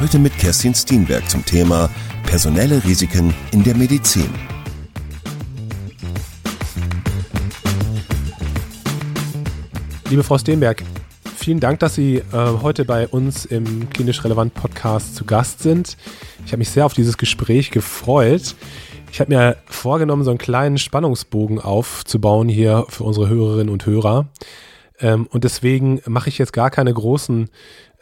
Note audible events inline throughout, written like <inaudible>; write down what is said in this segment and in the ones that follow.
Heute mit Kerstin Steenberg zum Thema personelle Risiken in der Medizin. Liebe Frau Steenberg, vielen Dank, dass Sie äh, heute bei uns im Klinisch Relevant Podcast zu Gast sind. Ich habe mich sehr auf dieses Gespräch gefreut. Ich habe mir vorgenommen, so einen kleinen Spannungsbogen aufzubauen hier für unsere Hörerinnen und Hörer. Ähm, und deswegen mache ich jetzt gar keine großen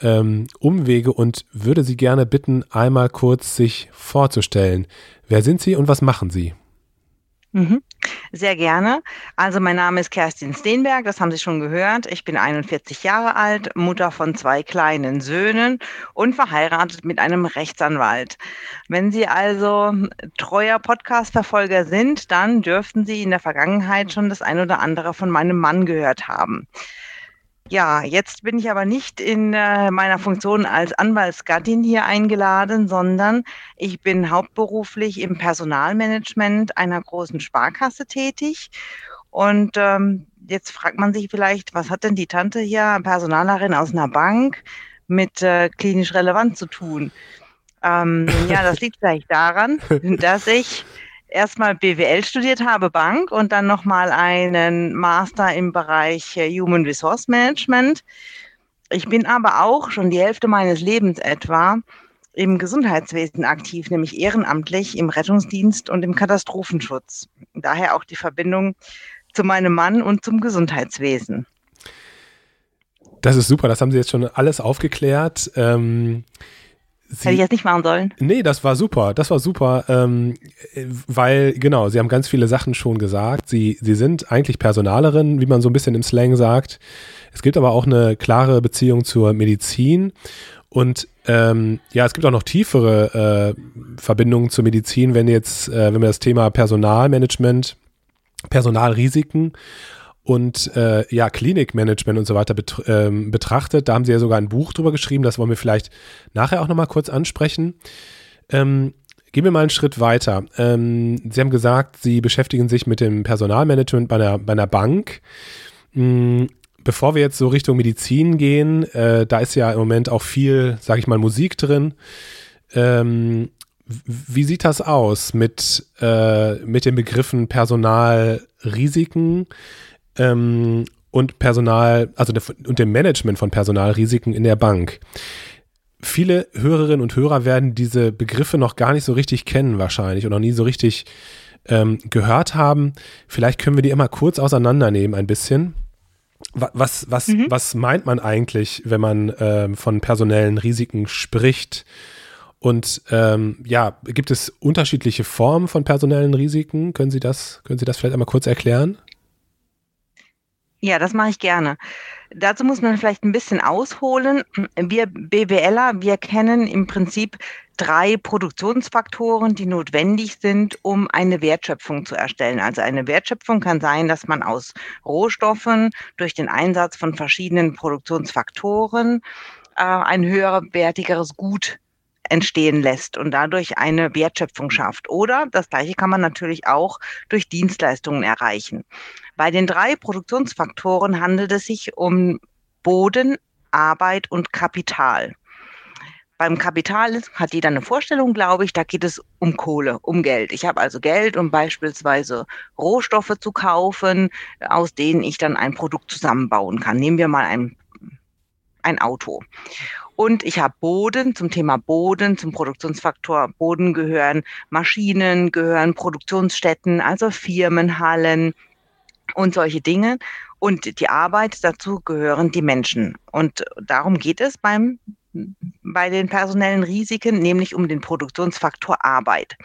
ähm, Umwege und würde Sie gerne bitten, einmal kurz sich vorzustellen. Wer sind Sie und was machen Sie? Mhm. Sehr gerne. Also mein Name ist Kerstin Steenberg, das haben Sie schon gehört. Ich bin 41 Jahre alt, Mutter von zwei kleinen Söhnen und verheiratet mit einem Rechtsanwalt. Wenn Sie also treuer Podcast-Verfolger sind, dann dürften Sie in der Vergangenheit schon das ein oder andere von meinem Mann gehört haben. Ja, jetzt bin ich aber nicht in äh, meiner Funktion als Anwaltsgattin hier eingeladen, sondern ich bin hauptberuflich im Personalmanagement einer großen Sparkasse tätig. Und ähm, jetzt fragt man sich vielleicht, was hat denn die Tante hier, Personalerin aus einer Bank, mit äh, klinisch relevant zu tun? Ähm, ja, das liegt vielleicht daran, <laughs> dass ich erstmal BWL studiert habe, Bank, und dann nochmal einen Master im Bereich äh, Human Resource Management. Ich bin aber auch schon die Hälfte meines Lebens etwa im Gesundheitswesen aktiv, nämlich ehrenamtlich im Rettungsdienst und im Katastrophenschutz. Daher auch die Verbindung zu meinem Mann und zum Gesundheitswesen. Das ist super, das haben Sie jetzt schon alles aufgeklärt. Ähm Sie, Hätte ich jetzt nicht machen sollen. Nee, das war super. Das war super, ähm, weil, genau, Sie haben ganz viele Sachen schon gesagt. Sie, Sie sind eigentlich Personalerin, wie man so ein bisschen im Slang sagt. Es gibt aber auch eine klare Beziehung zur Medizin. Und ähm, ja, es gibt auch noch tiefere äh, Verbindungen zur Medizin, wenn jetzt, äh, wenn wir das Thema Personalmanagement, Personalrisiken und äh, ja, Klinikmanagement und so weiter bet ähm, betrachtet. Da haben sie ja sogar ein Buch drüber geschrieben, das wollen wir vielleicht nachher auch nochmal kurz ansprechen. Ähm, gehen wir mal einen Schritt weiter. Ähm, sie haben gesagt, Sie beschäftigen sich mit dem Personalmanagement bei einer, bei einer Bank. Mhm. Bevor wir jetzt so Richtung Medizin gehen, äh, da ist ja im Moment auch viel, sage ich mal, Musik drin. Ähm, wie sieht das aus mit, äh, mit den Begriffen Personalrisiken? Ähm, und Personal, also und dem Management von Personalrisiken in der Bank. Viele Hörerinnen und Hörer werden diese Begriffe noch gar nicht so richtig kennen wahrscheinlich und noch nie so richtig ähm, gehört haben. Vielleicht können wir die immer kurz auseinandernehmen ein bisschen. Was, was, mhm. was meint man eigentlich, wenn man ähm, von personellen Risiken spricht? Und ähm, ja, gibt es unterschiedliche Formen von personellen Risiken? Können Sie das, können Sie das vielleicht einmal kurz erklären? Ja, das mache ich gerne. Dazu muss man vielleicht ein bisschen ausholen. Wir BWLer, wir kennen im Prinzip drei Produktionsfaktoren, die notwendig sind, um eine Wertschöpfung zu erstellen. Also eine Wertschöpfung kann sein, dass man aus Rohstoffen durch den Einsatz von verschiedenen Produktionsfaktoren äh, ein höherwertigeres Gut entstehen lässt und dadurch eine Wertschöpfung schafft. Oder das Gleiche kann man natürlich auch durch Dienstleistungen erreichen. Bei den drei Produktionsfaktoren handelt es sich um Boden, Arbeit und Kapital. Beim Kapital hat jeder eine Vorstellung, glaube ich, da geht es um Kohle, um Geld. Ich habe also Geld, um beispielsweise Rohstoffe zu kaufen, aus denen ich dann ein Produkt zusammenbauen kann. Nehmen wir mal ein, ein Auto. Und ich habe Boden zum Thema Boden, zum Produktionsfaktor Boden gehören Maschinen, gehören Produktionsstätten, also Firmenhallen, und solche Dinge. Und die Arbeit, dazu gehören die Menschen. Und darum geht es beim, bei den personellen Risiken, nämlich um den Produktionsfaktor Arbeit.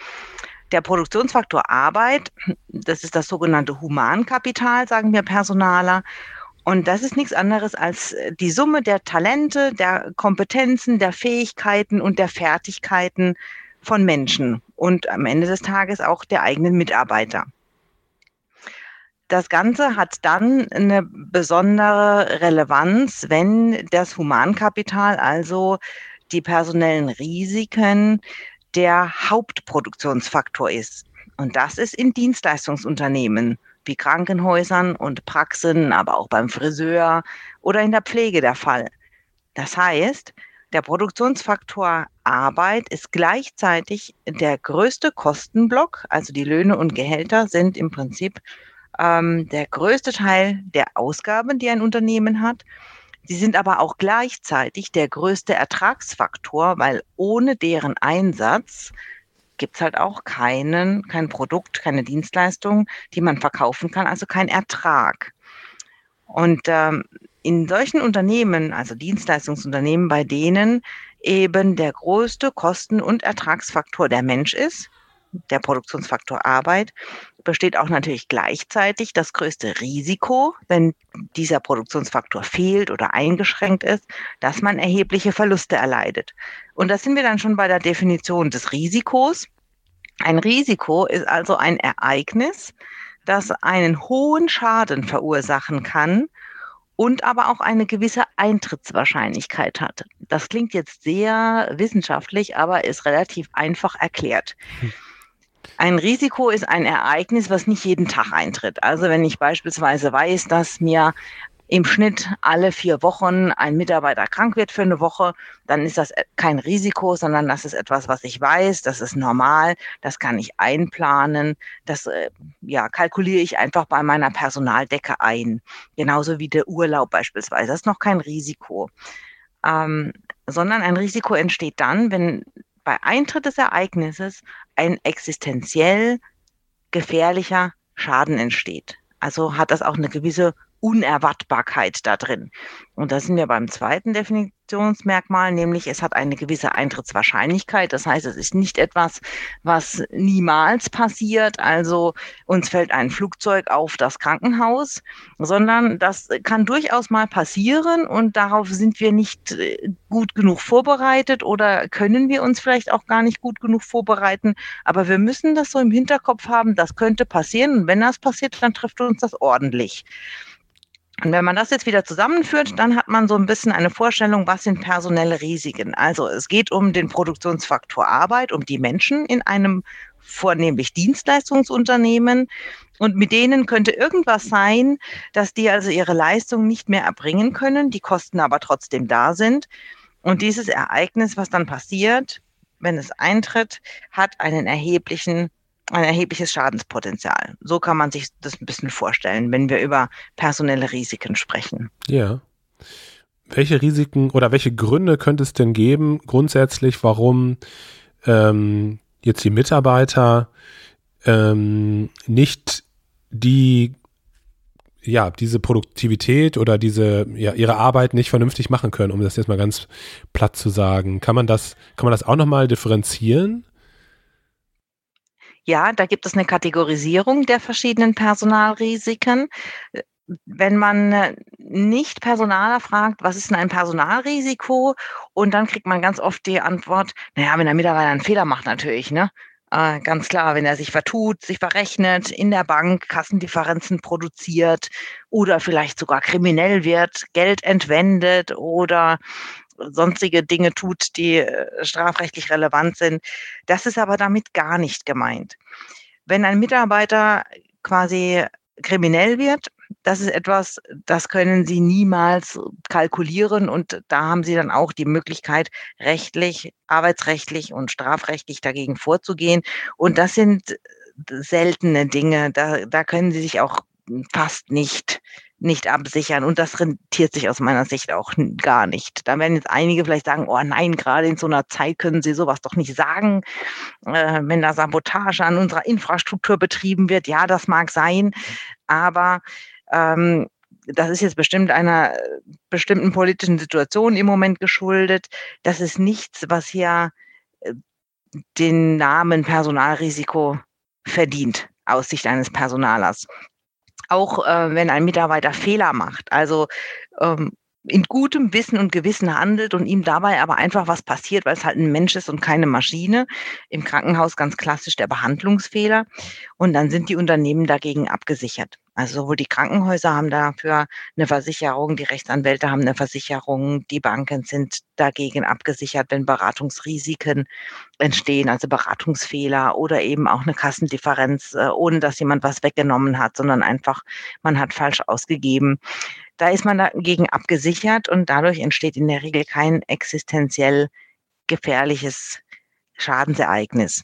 Der Produktionsfaktor Arbeit, das ist das sogenannte Humankapital, sagen wir Personaler. Und das ist nichts anderes als die Summe der Talente, der Kompetenzen, der Fähigkeiten und der Fertigkeiten von Menschen und am Ende des Tages auch der eigenen Mitarbeiter. Das Ganze hat dann eine besondere Relevanz, wenn das Humankapital, also die personellen Risiken, der Hauptproduktionsfaktor ist. Und das ist in Dienstleistungsunternehmen wie Krankenhäusern und Praxen, aber auch beim Friseur oder in der Pflege der Fall. Das heißt, der Produktionsfaktor Arbeit ist gleichzeitig der größte Kostenblock, also die Löhne und Gehälter sind im Prinzip ähm, der größte Teil der Ausgaben, die ein Unternehmen hat. Sie sind aber auch gleichzeitig der größte Ertragsfaktor, weil ohne deren Einsatz gibt es halt auch keinen, kein Produkt, keine Dienstleistung, die man verkaufen kann, also kein Ertrag. Und ähm, in solchen Unternehmen, also Dienstleistungsunternehmen, bei denen eben der größte Kosten- und Ertragsfaktor der Mensch ist, der Produktionsfaktor Arbeit, besteht auch natürlich gleichzeitig das größte Risiko, wenn dieser Produktionsfaktor fehlt oder eingeschränkt ist, dass man erhebliche Verluste erleidet. Und da sind wir dann schon bei der Definition des Risikos. Ein Risiko ist also ein Ereignis, das einen hohen Schaden verursachen kann und aber auch eine gewisse Eintrittswahrscheinlichkeit hat. Das klingt jetzt sehr wissenschaftlich, aber ist relativ einfach erklärt. Hm. Ein Risiko ist ein Ereignis, was nicht jeden Tag eintritt. Also wenn ich beispielsweise weiß, dass mir im Schnitt alle vier Wochen ein Mitarbeiter krank wird für eine Woche, dann ist das kein Risiko, sondern das ist etwas, was ich weiß, das ist normal, das kann ich einplanen, das äh, ja, kalkuliere ich einfach bei meiner Personaldecke ein. Genauso wie der Urlaub beispielsweise. Das ist noch kein Risiko. Ähm, sondern ein Risiko entsteht dann, wenn bei Eintritt des Ereignisses ein existenziell gefährlicher Schaden entsteht. Also hat das auch eine gewisse Unerwartbarkeit da drin. Und da sind wir beim zweiten Definitionsmerkmal, nämlich es hat eine gewisse Eintrittswahrscheinlichkeit. Das heißt, es ist nicht etwas, was niemals passiert. Also uns fällt ein Flugzeug auf das Krankenhaus, sondern das kann durchaus mal passieren und darauf sind wir nicht äh, gut genug vorbereitet oder können wir uns vielleicht auch gar nicht gut genug vorbereiten. Aber wir müssen das so im Hinterkopf haben, das könnte passieren. Und wenn das passiert, dann trifft uns das ordentlich. Und wenn man das jetzt wieder zusammenführt, dann hat man so ein bisschen eine Vorstellung, was sind personelle Risiken. Also es geht um den Produktionsfaktor Arbeit, um die Menschen in einem vornehmlich Dienstleistungsunternehmen. Und mit denen könnte irgendwas sein, dass die also ihre Leistung nicht mehr erbringen können, die Kosten aber trotzdem da sind. Und dieses Ereignis, was dann passiert, wenn es eintritt, hat einen erheblichen ein erhebliches Schadenspotenzial. So kann man sich das ein bisschen vorstellen, wenn wir über personelle Risiken sprechen. Ja. Welche Risiken oder welche Gründe könnte es denn geben, grundsätzlich, warum ähm, jetzt die Mitarbeiter ähm, nicht die ja, diese Produktivität oder diese, ja, ihre Arbeit nicht vernünftig machen können, um das jetzt mal ganz platt zu sagen. Kann man das, kann man das auch nochmal differenzieren? Ja, da gibt es eine Kategorisierung der verschiedenen Personalrisiken. Wenn man äh, nicht Personaler fragt, was ist denn ein Personalrisiko? Und dann kriegt man ganz oft die Antwort, naja, wenn der Mitarbeiter einen Fehler macht, natürlich, ne? Äh, ganz klar, wenn er sich vertut, sich verrechnet, in der Bank Kassendifferenzen produziert oder vielleicht sogar kriminell wird, Geld entwendet oder sonstige Dinge tut, die äh, strafrechtlich relevant sind. Das ist aber damit gar nicht gemeint. Wenn ein Mitarbeiter quasi kriminell wird, das ist etwas, das können Sie niemals kalkulieren und da haben Sie dann auch die Möglichkeit, rechtlich, arbeitsrechtlich und strafrechtlich dagegen vorzugehen. Und das sind seltene Dinge, da, da können Sie sich auch fast nicht nicht absichern. Und das rentiert sich aus meiner Sicht auch gar nicht. Da werden jetzt einige vielleicht sagen, oh nein, gerade in so einer Zeit können Sie sowas doch nicht sagen. Äh, wenn da Sabotage an unserer Infrastruktur betrieben wird, ja, das mag sein. Aber ähm, das ist jetzt bestimmt einer bestimmten politischen Situation im Moment geschuldet. Das ist nichts, was hier äh, den Namen Personalrisiko verdient aus Sicht eines Personalers. Auch äh, wenn ein Mitarbeiter Fehler macht, also ähm, in gutem Wissen und Gewissen handelt und ihm dabei aber einfach was passiert, weil es halt ein Mensch ist und keine Maschine. Im Krankenhaus ganz klassisch der Behandlungsfehler. Und dann sind die Unternehmen dagegen abgesichert. Also sowohl die Krankenhäuser haben dafür eine Versicherung, die Rechtsanwälte haben eine Versicherung, die Banken sind dagegen abgesichert, wenn Beratungsrisiken entstehen, also Beratungsfehler oder eben auch eine Kassendifferenz, äh, ohne dass jemand was weggenommen hat, sondern einfach, man hat falsch ausgegeben. Da ist man dagegen abgesichert und dadurch entsteht in der Regel kein existenziell gefährliches Schadensereignis.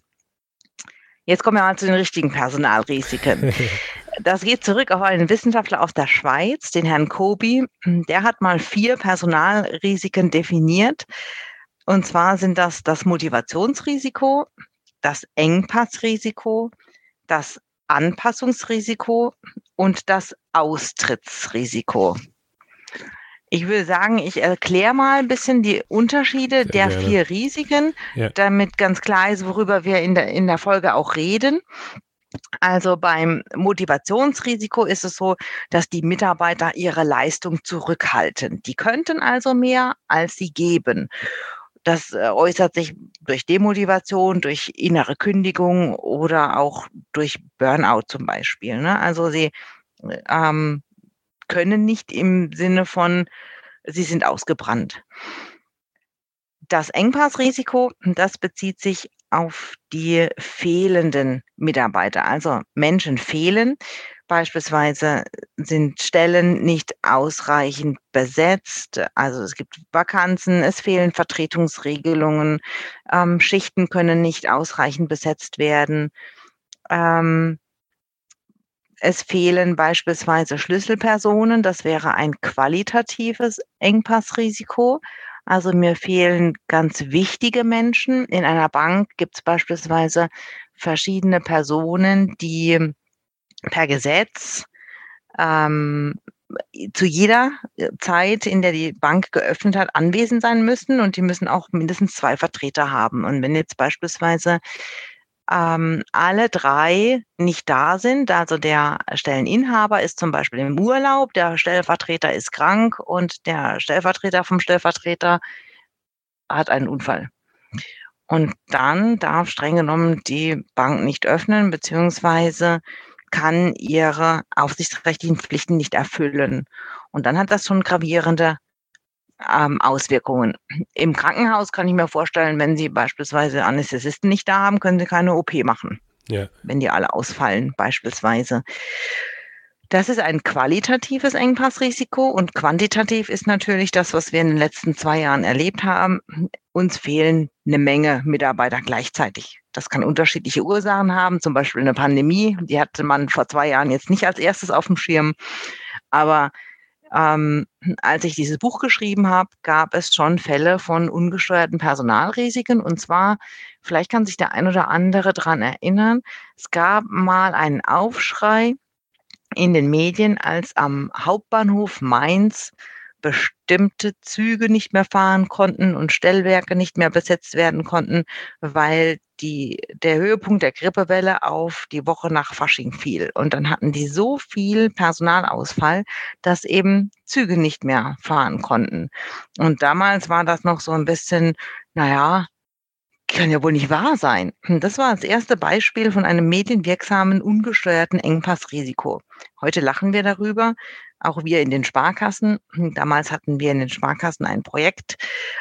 Jetzt kommen wir mal zu den richtigen Personalrisiken. <laughs> Das geht zurück auf einen Wissenschaftler aus der Schweiz, den Herrn Kobi. Der hat mal vier Personalrisiken definiert. Und zwar sind das das Motivationsrisiko, das Engpassrisiko, das Anpassungsrisiko und das Austrittsrisiko. Ich würde sagen, ich erkläre mal ein bisschen die Unterschiede Sehr der gerne. vier Risiken, ja. damit ganz klar ist, worüber wir in der, in der Folge auch reden. Also beim Motivationsrisiko ist es so, dass die Mitarbeiter ihre Leistung zurückhalten. Die könnten also mehr, als sie geben. Das äh, äußert sich durch Demotivation, durch innere Kündigung oder auch durch Burnout zum Beispiel. Ne? Also sie ähm, können nicht im Sinne von, sie sind ausgebrannt. Das Engpassrisiko, das bezieht sich auf die fehlenden Mitarbeiter. Also Menschen fehlen. Beispielsweise sind Stellen nicht ausreichend besetzt. Also es gibt Vakanzen, es fehlen Vertretungsregelungen, ähm, Schichten können nicht ausreichend besetzt werden. Ähm, es fehlen beispielsweise Schlüsselpersonen. Das wäre ein qualitatives Engpassrisiko. Also mir fehlen ganz wichtige Menschen. In einer Bank gibt es beispielsweise verschiedene Personen, die per Gesetz ähm, zu jeder Zeit, in der die Bank geöffnet hat, anwesend sein müssen und die müssen auch mindestens zwei Vertreter haben. Und wenn jetzt beispielsweise ähm, alle drei nicht da sind, also der Stelleninhaber ist zum Beispiel im Urlaub, der Stellvertreter ist krank und der Stellvertreter vom Stellvertreter hat einen Unfall. Und dann darf streng genommen die Bank nicht öffnen, beziehungsweise kann ihre aufsichtsrechtlichen Pflichten nicht erfüllen. Und dann hat das schon gravierende ähm, Auswirkungen. Im Krankenhaus kann ich mir vorstellen, wenn Sie beispielsweise Anästhesisten nicht da haben, können Sie keine OP machen. Ja. Wenn die alle ausfallen, beispielsweise. Das ist ein qualitatives Engpassrisiko und quantitativ ist natürlich das, was wir in den letzten zwei Jahren erlebt haben. Uns fehlen eine Menge Mitarbeiter gleichzeitig. Das kann unterschiedliche Ursachen haben, zum Beispiel eine Pandemie. Die hatte man vor zwei Jahren jetzt nicht als erstes auf dem Schirm. Aber ähm, als ich dieses Buch geschrieben habe, gab es schon Fälle von ungesteuerten Personalrisiken. Und zwar, vielleicht kann sich der ein oder andere daran erinnern, es gab mal einen Aufschrei in den Medien, als am Hauptbahnhof Mainz bestimmte Züge nicht mehr fahren konnten und Stellwerke nicht mehr besetzt werden konnten, weil die, der Höhepunkt der Grippewelle auf die Woche nach Fasching fiel. Und dann hatten die so viel Personalausfall, dass eben Züge nicht mehr fahren konnten. Und damals war das noch so ein bisschen, naja, kann ja wohl nicht wahr sein. Das war das erste Beispiel von einem medienwirksamen, ungesteuerten Engpassrisiko. Heute lachen wir darüber, auch wir in den Sparkassen. Damals hatten wir in den Sparkassen ein Projekt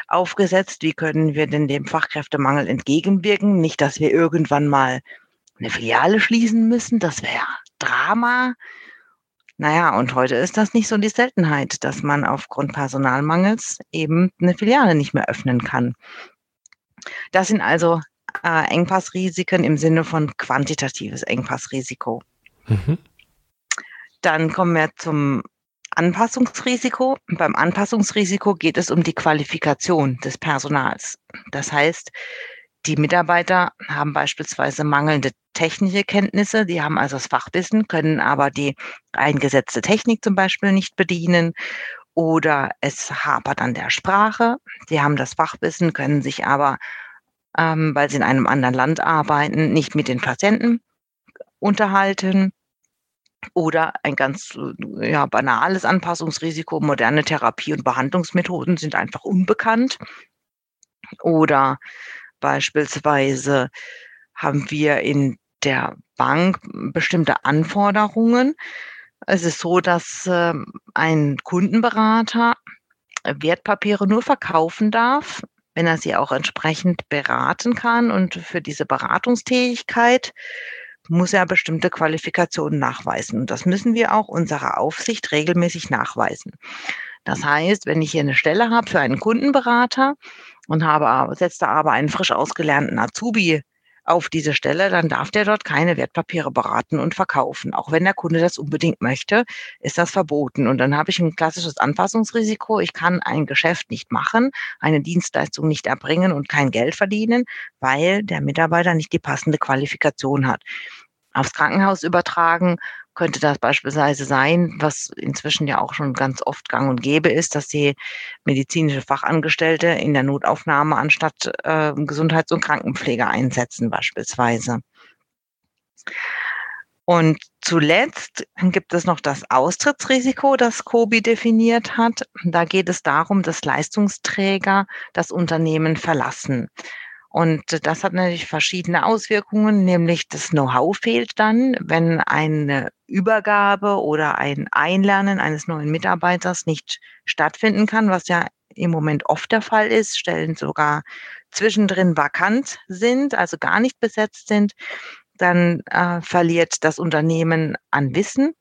aufgesetzt. Wie können wir denn dem Fachkräftemangel entgegenwirken? Nicht, dass wir irgendwann mal eine Filiale schließen müssen. Das wäre Drama. Naja, und heute ist das nicht so die Seltenheit, dass man aufgrund Personalmangels eben eine Filiale nicht mehr öffnen kann. Das sind also äh, Engpassrisiken im Sinne von quantitatives Engpassrisiko. Mhm. Dann kommen wir zum Anpassungsrisiko. Beim Anpassungsrisiko geht es um die Qualifikation des Personals. Das heißt, die Mitarbeiter haben beispielsweise mangelnde technische Kenntnisse, die haben also das Fachwissen, können aber die eingesetzte Technik zum Beispiel nicht bedienen oder es hapert an der Sprache. Sie haben das Fachwissen, können sich aber, ähm, weil sie in einem anderen Land arbeiten, nicht mit den Patienten unterhalten. Oder ein ganz ja, banales Anpassungsrisiko. Moderne Therapie- und Behandlungsmethoden sind einfach unbekannt. Oder beispielsweise haben wir in der Bank bestimmte Anforderungen. Es ist so, dass äh, ein Kundenberater Wertpapiere nur verkaufen darf, wenn er sie auch entsprechend beraten kann. Und für diese Beratungstätigkeit muss er bestimmte Qualifikationen nachweisen. Und das müssen wir auch unserer Aufsicht regelmäßig nachweisen. Das heißt, wenn ich hier eine Stelle habe für einen Kundenberater und habe, setze aber einen frisch ausgelernten Azubi auf diese Stelle, dann darf der dort keine Wertpapiere beraten und verkaufen. Auch wenn der Kunde das unbedingt möchte, ist das verboten. Und dann habe ich ein klassisches Anpassungsrisiko. Ich kann ein Geschäft nicht machen, eine Dienstleistung nicht erbringen und kein Geld verdienen, weil der Mitarbeiter nicht die passende Qualifikation hat. Aufs Krankenhaus übertragen könnte das beispielsweise sein, was inzwischen ja auch schon ganz oft gang und gäbe ist, dass die medizinische Fachangestellte in der Notaufnahme anstatt äh, Gesundheits- und Krankenpfleger einsetzen beispielsweise. Und zuletzt gibt es noch das Austrittsrisiko, das COBI definiert hat. Da geht es darum, dass Leistungsträger das Unternehmen verlassen. Und das hat natürlich verschiedene Auswirkungen, nämlich das Know-how fehlt dann, wenn eine Übergabe oder ein Einlernen eines neuen Mitarbeiters nicht stattfinden kann, was ja im Moment oft der Fall ist, Stellen sogar zwischendrin vakant sind, also gar nicht besetzt sind, dann äh, verliert das Unternehmen an Wissen,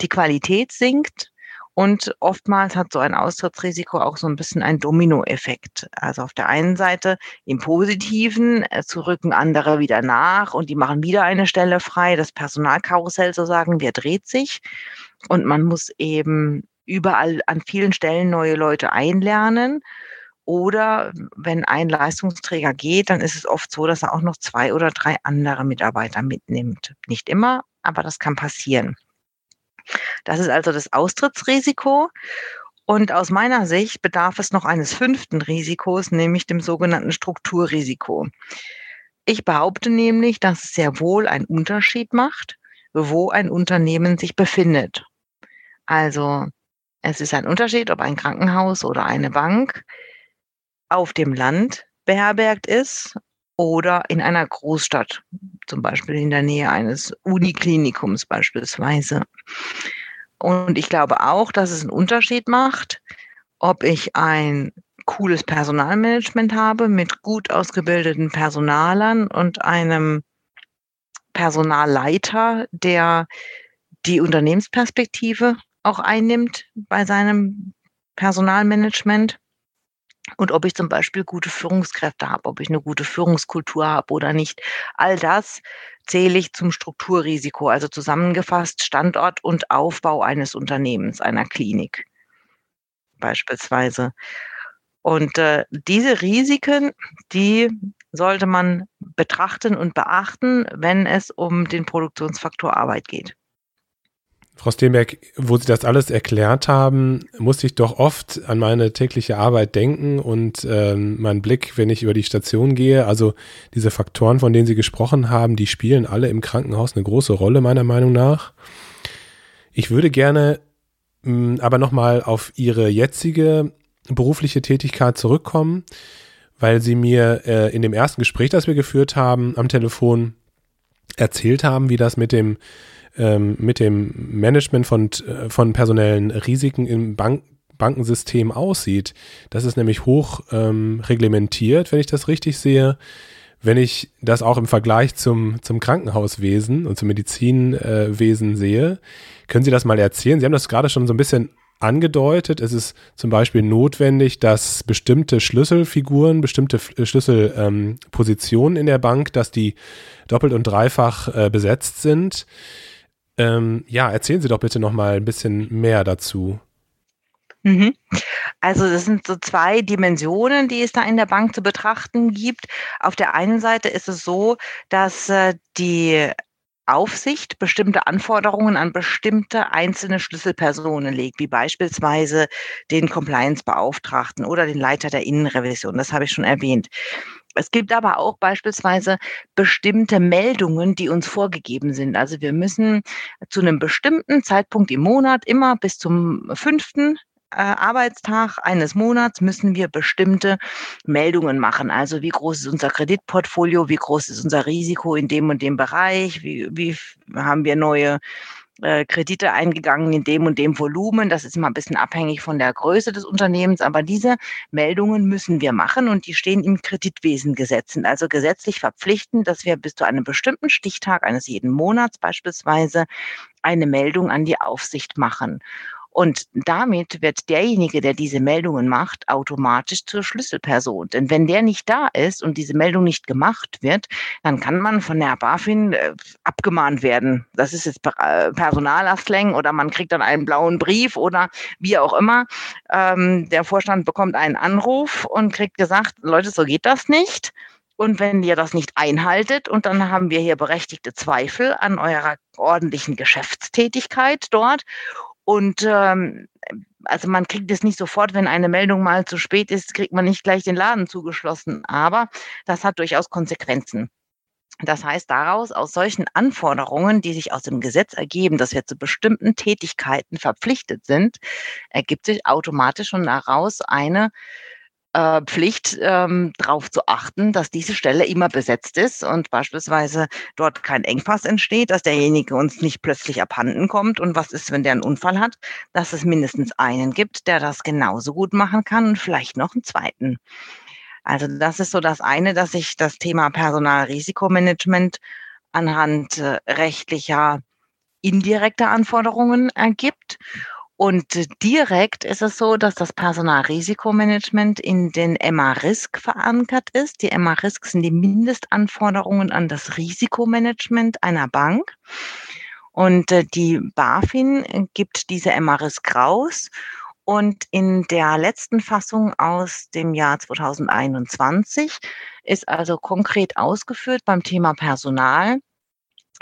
die Qualität sinkt und oftmals hat so ein Austrittsrisiko auch so ein bisschen einen Dominoeffekt. Also auf der einen Seite im Positiven, äh, zu rücken andere wieder nach und die machen wieder eine Stelle frei. Das Personalkarussell, so sagen dreht sich. Und man muss eben überall an vielen Stellen neue Leute einlernen. Oder wenn ein Leistungsträger geht, dann ist es oft so, dass er auch noch zwei oder drei andere Mitarbeiter mitnimmt. Nicht immer, aber das kann passieren. Das ist also das Austrittsrisiko. Und aus meiner Sicht bedarf es noch eines fünften Risikos, nämlich dem sogenannten Strukturrisiko. Ich behaupte nämlich, dass es sehr wohl einen Unterschied macht, wo ein Unternehmen sich befindet. Also es ist ein Unterschied, ob ein Krankenhaus oder eine Bank auf dem Land beherbergt ist oder in einer Großstadt, zum Beispiel in der Nähe eines Uniklinikums beispielsweise. Und ich glaube auch, dass es einen Unterschied macht, ob ich ein cooles Personalmanagement habe mit gut ausgebildeten Personalern und einem Personalleiter, der die Unternehmensperspektive auch einnimmt bei seinem Personalmanagement und ob ich zum Beispiel gute Führungskräfte habe, ob ich eine gute Führungskultur habe oder nicht. All das zähle ich zum Strukturrisiko, also zusammengefasst Standort und Aufbau eines Unternehmens, einer Klinik beispielsweise. Und äh, diese Risiken, die sollte man betrachten und beachten, wenn es um den Produktionsfaktor Arbeit geht. Frau Steenberg, wo Sie das alles erklärt haben, musste ich doch oft an meine tägliche Arbeit denken und ähm, mein Blick, wenn ich über die Station gehe. Also diese Faktoren, von denen Sie gesprochen haben, die spielen alle im Krankenhaus eine große Rolle, meiner Meinung nach. Ich würde gerne mh, aber nochmal auf Ihre jetzige berufliche Tätigkeit zurückkommen, weil Sie mir äh, in dem ersten Gespräch, das wir geführt haben, am Telefon erzählt haben, wie das mit dem ähm, mit dem Management von, äh, von personellen Risiken im Bank Bankensystem aussieht. Das ist nämlich hoch ähm, reglementiert, wenn ich das richtig sehe. Wenn ich das auch im Vergleich zum, zum Krankenhauswesen und zum Medizinwesen äh, sehe, können Sie das mal erzählen? Sie haben das gerade schon so ein bisschen angedeutet. Es ist zum Beispiel notwendig, dass bestimmte Schlüsselfiguren, bestimmte äh, Schlüsselpositionen ähm, in der Bank, dass die doppelt und dreifach äh, besetzt sind. Ähm, ja, erzählen Sie doch bitte noch mal ein bisschen mehr dazu. Mhm. Also das sind so zwei Dimensionen, die es da in der Bank zu betrachten gibt. Auf der einen Seite ist es so, dass äh, die Aufsicht bestimmte Anforderungen an bestimmte einzelne Schlüsselpersonen legt, wie beispielsweise den Compliance-Beauftragten oder den Leiter der Innenrevision. Das habe ich schon erwähnt. Es gibt aber auch beispielsweise bestimmte Meldungen, die uns vorgegeben sind. Also wir müssen zu einem bestimmten Zeitpunkt im Monat immer bis zum fünften äh, Arbeitstag eines Monats müssen wir bestimmte Meldungen machen. Also wie groß ist unser Kreditportfolio, wie groß ist unser Risiko in dem und dem Bereich, wie, wie haben wir neue äh, Kredite eingegangen in dem und dem Volumen. Das ist immer ein bisschen abhängig von der Größe des Unternehmens, aber diese Meldungen müssen wir machen und die stehen im Kreditwesengesetz, sind also gesetzlich verpflichtend, dass wir bis zu einem bestimmten Stichtag eines jeden Monats beispielsweise eine Meldung an die Aufsicht machen. Und damit wird derjenige, der diese Meldungen macht, automatisch zur Schlüsselperson. Denn wenn der nicht da ist und diese Meldung nicht gemacht wird, dann kann man von der BaFin äh, abgemahnt werden. Das ist jetzt äh, oder man kriegt dann einen blauen Brief oder wie auch immer. Ähm, der Vorstand bekommt einen Anruf und kriegt gesagt, Leute, so geht das nicht. Und wenn ihr das nicht einhaltet, und dann haben wir hier berechtigte Zweifel an eurer ordentlichen Geschäftstätigkeit dort. Und ähm, also man kriegt es nicht sofort, wenn eine Meldung mal zu spät ist, kriegt man nicht gleich den Laden zugeschlossen. Aber das hat durchaus Konsequenzen. Das heißt daraus, aus solchen Anforderungen, die sich aus dem Gesetz ergeben, dass wir zu bestimmten Tätigkeiten verpflichtet sind, ergibt sich automatisch schon daraus eine äh, Pflicht, ähm, darauf zu achten, dass diese Stelle immer besetzt ist und beispielsweise dort kein Engpass entsteht, dass derjenige uns nicht plötzlich abhanden kommt. Und was ist, wenn der einen Unfall hat? Dass es mindestens einen gibt, der das genauso gut machen kann und vielleicht noch einen zweiten. Also das ist so das eine, dass sich das Thema Personalrisikomanagement anhand äh, rechtlicher indirekter Anforderungen ergibt. Und direkt ist es so, dass das Personalrisikomanagement in den MA-Risk verankert ist. Die MA-Risk sind die Mindestanforderungen an das Risikomanagement einer Bank. Und äh, die BaFin gibt diese MA-Risk raus. Und in der letzten Fassung aus dem Jahr 2021 ist also konkret ausgeführt beim Thema Personal,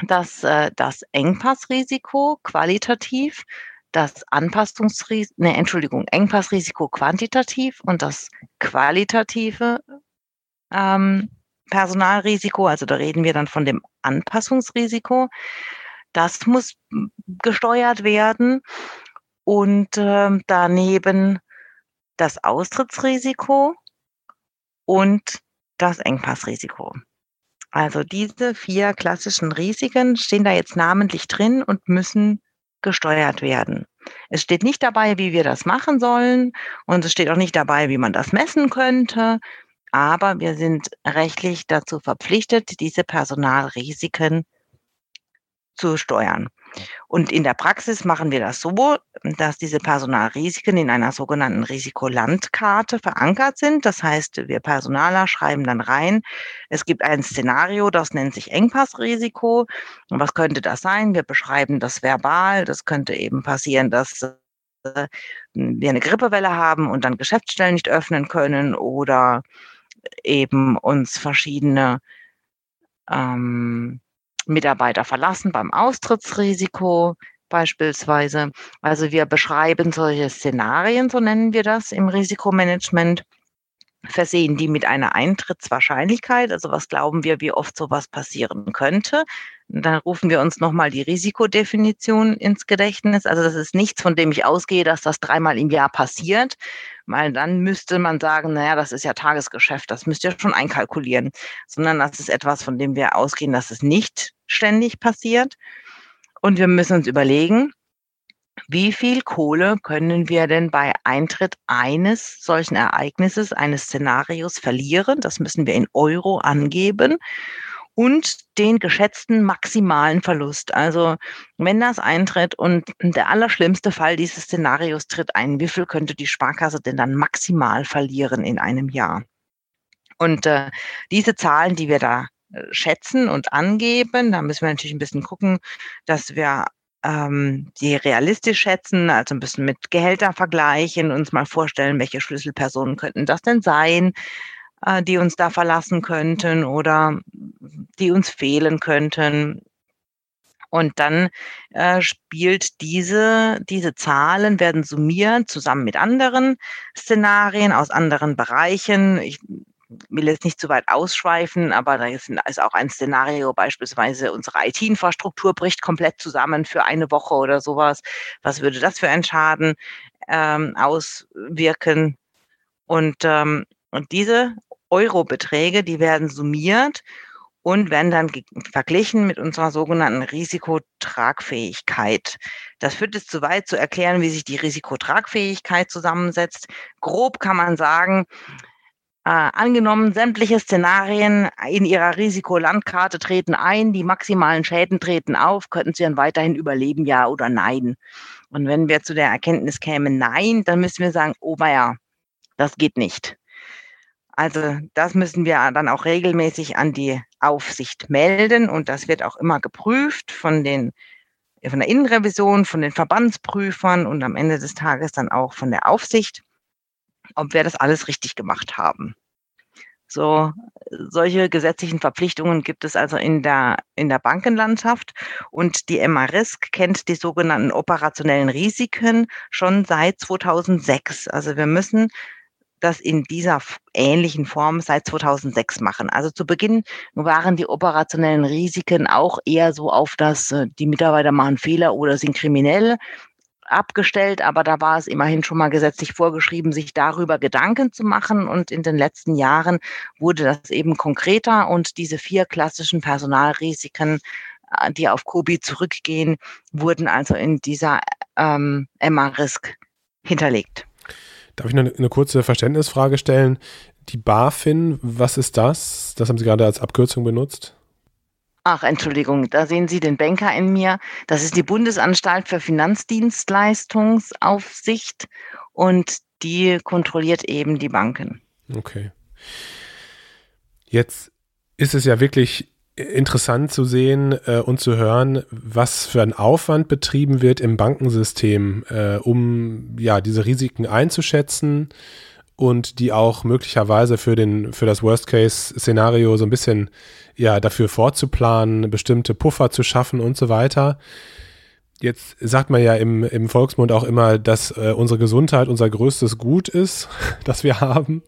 dass äh, das Engpassrisiko qualitativ das Anpassungsrisiko, ne, Entschuldigung, Engpassrisiko quantitativ und das qualitative ähm, Personalrisiko, also da reden wir dann von dem Anpassungsrisiko, das muss gesteuert werden und äh, daneben das Austrittsrisiko und das Engpassrisiko. Also diese vier klassischen Risiken stehen da jetzt namentlich drin und müssen gesteuert werden. Es steht nicht dabei, wie wir das machen sollen und es steht auch nicht dabei, wie man das messen könnte, aber wir sind rechtlich dazu verpflichtet, diese Personalrisiken zu steuern. Und in der Praxis machen wir das so, dass diese Personalrisiken in einer sogenannten Risikolandkarte verankert sind. Das heißt, wir Personaler schreiben dann rein, es gibt ein Szenario, das nennt sich Engpassrisiko. Und was könnte das sein? Wir beschreiben das verbal. Das könnte eben passieren, dass äh, wir eine Grippewelle haben und dann Geschäftsstellen nicht öffnen können oder eben uns verschiedene ähm, Mitarbeiter verlassen beim Austrittsrisiko beispielsweise. Also wir beschreiben solche Szenarien, so nennen wir das im Risikomanagement, versehen die mit einer Eintrittswahrscheinlichkeit. Also was glauben wir, wie oft sowas passieren könnte. dann rufen wir uns nochmal die Risikodefinition ins Gedächtnis. Also das ist nichts, von dem ich ausgehe, dass das dreimal im Jahr passiert, weil dann müsste man sagen, naja, das ist ja Tagesgeschäft, das müsst ihr schon einkalkulieren, sondern das ist etwas, von dem wir ausgehen, dass es nicht ständig passiert. Und wir müssen uns überlegen, wie viel Kohle können wir denn bei Eintritt eines solchen Ereignisses, eines Szenarios verlieren? Das müssen wir in Euro angeben und den geschätzten maximalen Verlust. Also wenn das eintritt und der allerschlimmste Fall dieses Szenarios tritt ein, wie viel könnte die Sparkasse denn dann maximal verlieren in einem Jahr? Und äh, diese Zahlen, die wir da äh, schätzen und angeben, da müssen wir natürlich ein bisschen gucken, dass wir ähm, die realistisch schätzen, also ein bisschen mit Gehälter vergleichen, uns mal vorstellen, welche Schlüsselpersonen könnten das denn sein, äh, die uns da verlassen könnten oder die uns fehlen könnten. Und dann äh, spielt diese, diese Zahlen werden summiert zusammen mit anderen Szenarien aus anderen Bereichen. Ich will jetzt nicht zu weit ausschweifen, aber da ist, auch ein Szenario, beispielsweise unsere IT-Infrastruktur bricht komplett zusammen für eine Woche oder sowas. Was würde das für einen Schaden ähm, auswirken? Und, ähm, und diese Eurobeträge, die werden summiert und werden dann verglichen mit unserer sogenannten Risikotragfähigkeit. Das führt jetzt zu weit zu erklären, wie sich die Risikotragfähigkeit zusammensetzt. Grob kann man sagen, angenommen, sämtliche Szenarien in Ihrer Risikolandkarte treten ein, die maximalen Schäden treten auf, könnten Sie dann weiterhin überleben, ja oder nein? Und wenn wir zu der Erkenntnis kämen, nein, dann müssen wir sagen, oh ja, das geht nicht. Also das müssen wir dann auch regelmäßig an die Aufsicht melden und das wird auch immer geprüft von den von der Innenrevision, von den Verbandsprüfern und am Ende des Tages dann auch von der Aufsicht, ob wir das alles richtig gemacht haben. So, solche gesetzlichen Verpflichtungen gibt es also in der, in der Bankenlandschaft und die MA-Risk kennt die sogenannten operationellen Risiken schon seit 2006. Also wir müssen das in dieser ähnlichen Form seit 2006 machen. Also zu Beginn waren die operationellen Risiken auch eher so auf das, äh, die Mitarbeiter machen Fehler oder sind kriminell abgestellt, aber da war es immerhin schon mal gesetzlich vorgeschrieben, sich darüber Gedanken zu machen. Und in den letzten Jahren wurde das eben konkreter und diese vier klassischen Personalrisiken, äh, die auf Kobi zurückgehen, wurden also in dieser ähm, Emma-Risk hinterlegt. Darf ich noch eine, eine kurze Verständnisfrage stellen? Die BaFin, was ist das? Das haben Sie gerade als Abkürzung benutzt. Ach, Entschuldigung, da sehen Sie den Banker in mir. Das ist die Bundesanstalt für Finanzdienstleistungsaufsicht und die kontrolliert eben die Banken. Okay. Jetzt ist es ja wirklich interessant zu sehen äh, und zu hören, was für ein Aufwand betrieben wird im Bankensystem, äh, um ja diese Risiken einzuschätzen und die auch möglicherweise für den für das Worst-Case-Szenario so ein bisschen ja dafür vorzuplanen, bestimmte Puffer zu schaffen und so weiter. Jetzt sagt man ja im, im Volksmund auch immer, dass äh, unsere Gesundheit unser größtes Gut ist, <laughs> das wir haben.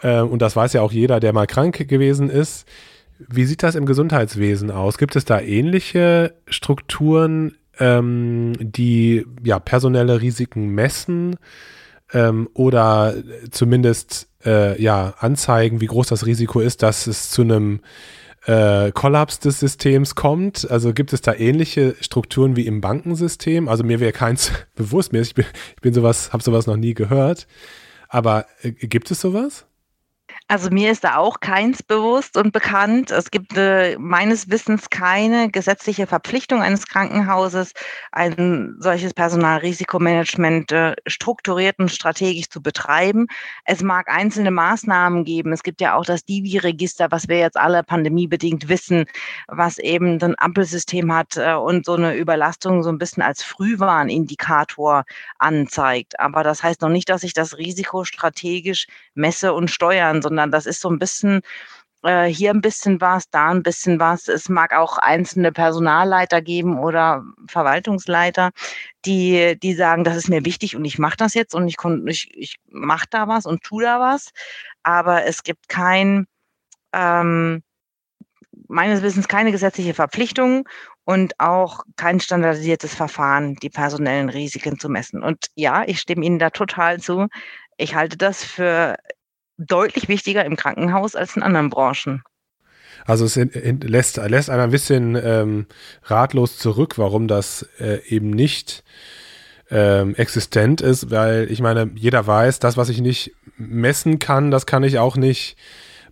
Äh, und das weiß ja auch jeder, der mal krank gewesen ist. Wie sieht das im Gesundheitswesen aus? Gibt es da ähnliche Strukturen, ähm, die ja personelle Risiken messen ähm, oder zumindest äh, ja anzeigen, wie groß das Risiko ist, dass es zu einem äh, Kollaps des Systems kommt? Also gibt es da ähnliche Strukturen wie im Bankensystem? Also mir wäre keins <laughs> bewusst, mir ich bin, ich bin sowas, habe sowas noch nie gehört. Aber äh, gibt es sowas? Also mir ist da auch keins bewusst und bekannt. Es gibt äh, meines Wissens keine gesetzliche Verpflichtung eines Krankenhauses, ein solches Personalrisikomanagement äh, strukturiert und strategisch zu betreiben. Es mag einzelne Maßnahmen geben. Es gibt ja auch das Divi-Register, was wir jetzt alle pandemiebedingt wissen, was eben ein Ampelsystem hat äh, und so eine Überlastung so ein bisschen als Frühwarnindikator anzeigt. Aber das heißt noch nicht, dass ich das Risiko strategisch messe und steuern, sondern sondern das ist so ein bisschen äh, hier ein bisschen was, da ein bisschen was. Es mag auch einzelne Personalleiter geben oder Verwaltungsleiter, die, die sagen, das ist mir wichtig und ich mache das jetzt und ich, ich, ich mache da was und tu da was. Aber es gibt kein, ähm, meines Wissens keine gesetzliche Verpflichtung und auch kein standardisiertes Verfahren, die personellen Risiken zu messen. Und ja, ich stimme Ihnen da total zu. Ich halte das für deutlich wichtiger im Krankenhaus als in anderen Branchen. Also es lässt, lässt einer ein bisschen ähm, ratlos zurück, warum das äh, eben nicht ähm, existent ist, weil ich meine, jeder weiß, das, was ich nicht messen kann, das kann ich auch nicht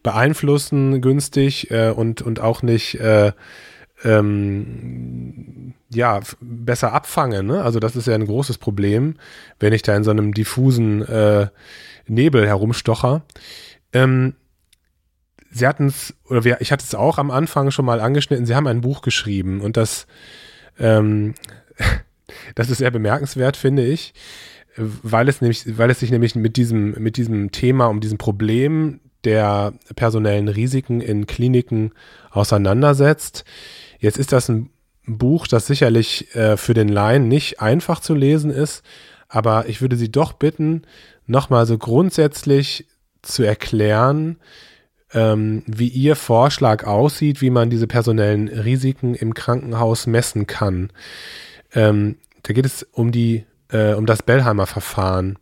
beeinflussen günstig äh, und, und auch nicht äh, ähm, ja, besser abfangen. Ne? Also das ist ja ein großes Problem, wenn ich da in so einem diffusen äh, Nebel herumstocher. Ähm, Sie hatten es, oder wir, ich hatte es auch am Anfang schon mal angeschnitten, Sie haben ein Buch geschrieben und das, ähm, <laughs> das ist sehr bemerkenswert, finde ich, weil es nämlich, weil es sich nämlich mit diesem, mit diesem Thema, um diesem Problem der personellen Risiken in Kliniken auseinandersetzt. Jetzt ist das ein Buch, das sicherlich äh, für den Laien nicht einfach zu lesen ist, aber ich würde Sie doch bitten, nochmal so grundsätzlich zu erklären, ähm, wie Ihr Vorschlag aussieht, wie man diese personellen Risiken im Krankenhaus messen kann. Ähm, da geht es um die, äh, um das Bellheimer Verfahren.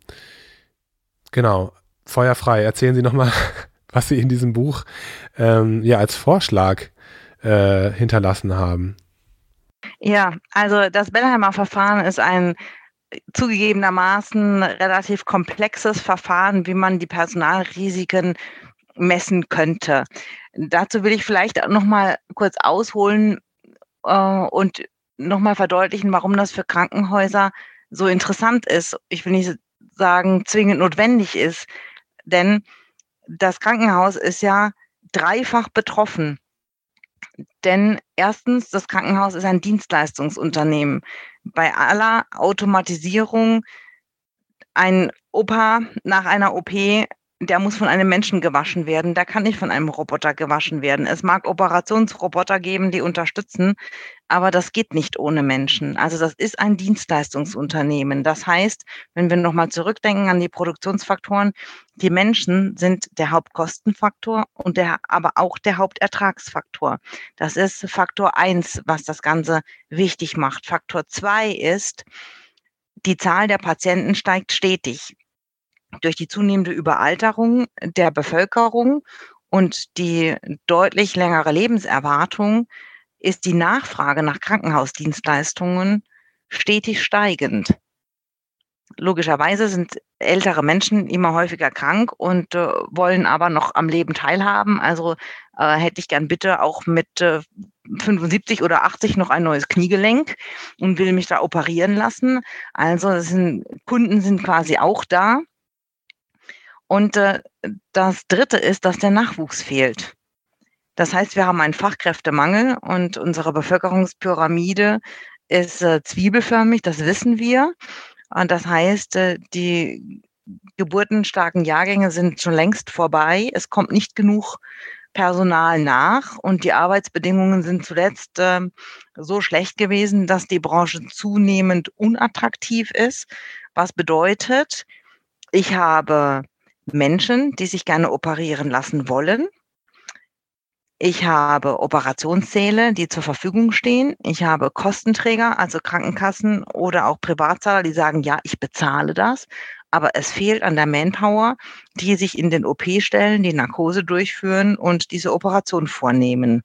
Genau. Feuerfrei. Erzählen Sie nochmal, <laughs> was Sie in diesem Buch ähm, ja als Vorschlag äh, hinterlassen haben. Ja, also das Bellheimer Verfahren ist ein zugegebenermaßen relativ komplexes Verfahren, wie man die Personalrisiken messen könnte. Dazu will ich vielleicht noch mal kurz ausholen äh, und noch mal verdeutlichen, warum das für Krankenhäuser so interessant ist. Ich will nicht sagen, zwingend notwendig ist, denn das Krankenhaus ist ja dreifach betroffen. Denn erstens, das Krankenhaus ist ein Dienstleistungsunternehmen. Bei aller Automatisierung ein Opa nach einer OP der muss von einem Menschen gewaschen werden. Der kann nicht von einem Roboter gewaschen werden. Es mag Operationsroboter geben, die unterstützen, aber das geht nicht ohne Menschen. Also das ist ein Dienstleistungsunternehmen. Das heißt, wenn wir nochmal zurückdenken an die Produktionsfaktoren, die Menschen sind der Hauptkostenfaktor und der, aber auch der Hauptertragsfaktor. Das ist Faktor eins, was das Ganze wichtig macht. Faktor zwei ist, die Zahl der Patienten steigt stetig durch die zunehmende Überalterung der Bevölkerung und die deutlich längere Lebenserwartung ist die Nachfrage nach Krankenhausdienstleistungen stetig steigend. Logischerweise sind ältere Menschen immer häufiger krank und äh, wollen aber noch am Leben teilhaben. Also äh, hätte ich gern bitte auch mit äh, 75 oder 80 noch ein neues Kniegelenk und will mich da operieren lassen. Also sind, Kunden sind quasi auch da. Und äh, das Dritte ist, dass der Nachwuchs fehlt. Das heißt, wir haben einen Fachkräftemangel und unsere Bevölkerungspyramide ist äh, zwiebelförmig, das wissen wir. Und das heißt, äh, die geburtenstarken Jahrgänge sind schon längst vorbei. Es kommt nicht genug Personal nach und die Arbeitsbedingungen sind zuletzt äh, so schlecht gewesen, dass die Branche zunehmend unattraktiv ist. Was bedeutet, ich habe Menschen, die sich gerne operieren lassen wollen. Ich habe Operationssäle, die zur Verfügung stehen. Ich habe Kostenträger, also Krankenkassen oder auch Privatzahler, die sagen, ja, ich bezahle das. Aber es fehlt an der Manpower, die sich in den OP stellen, die Narkose durchführen und diese Operation vornehmen.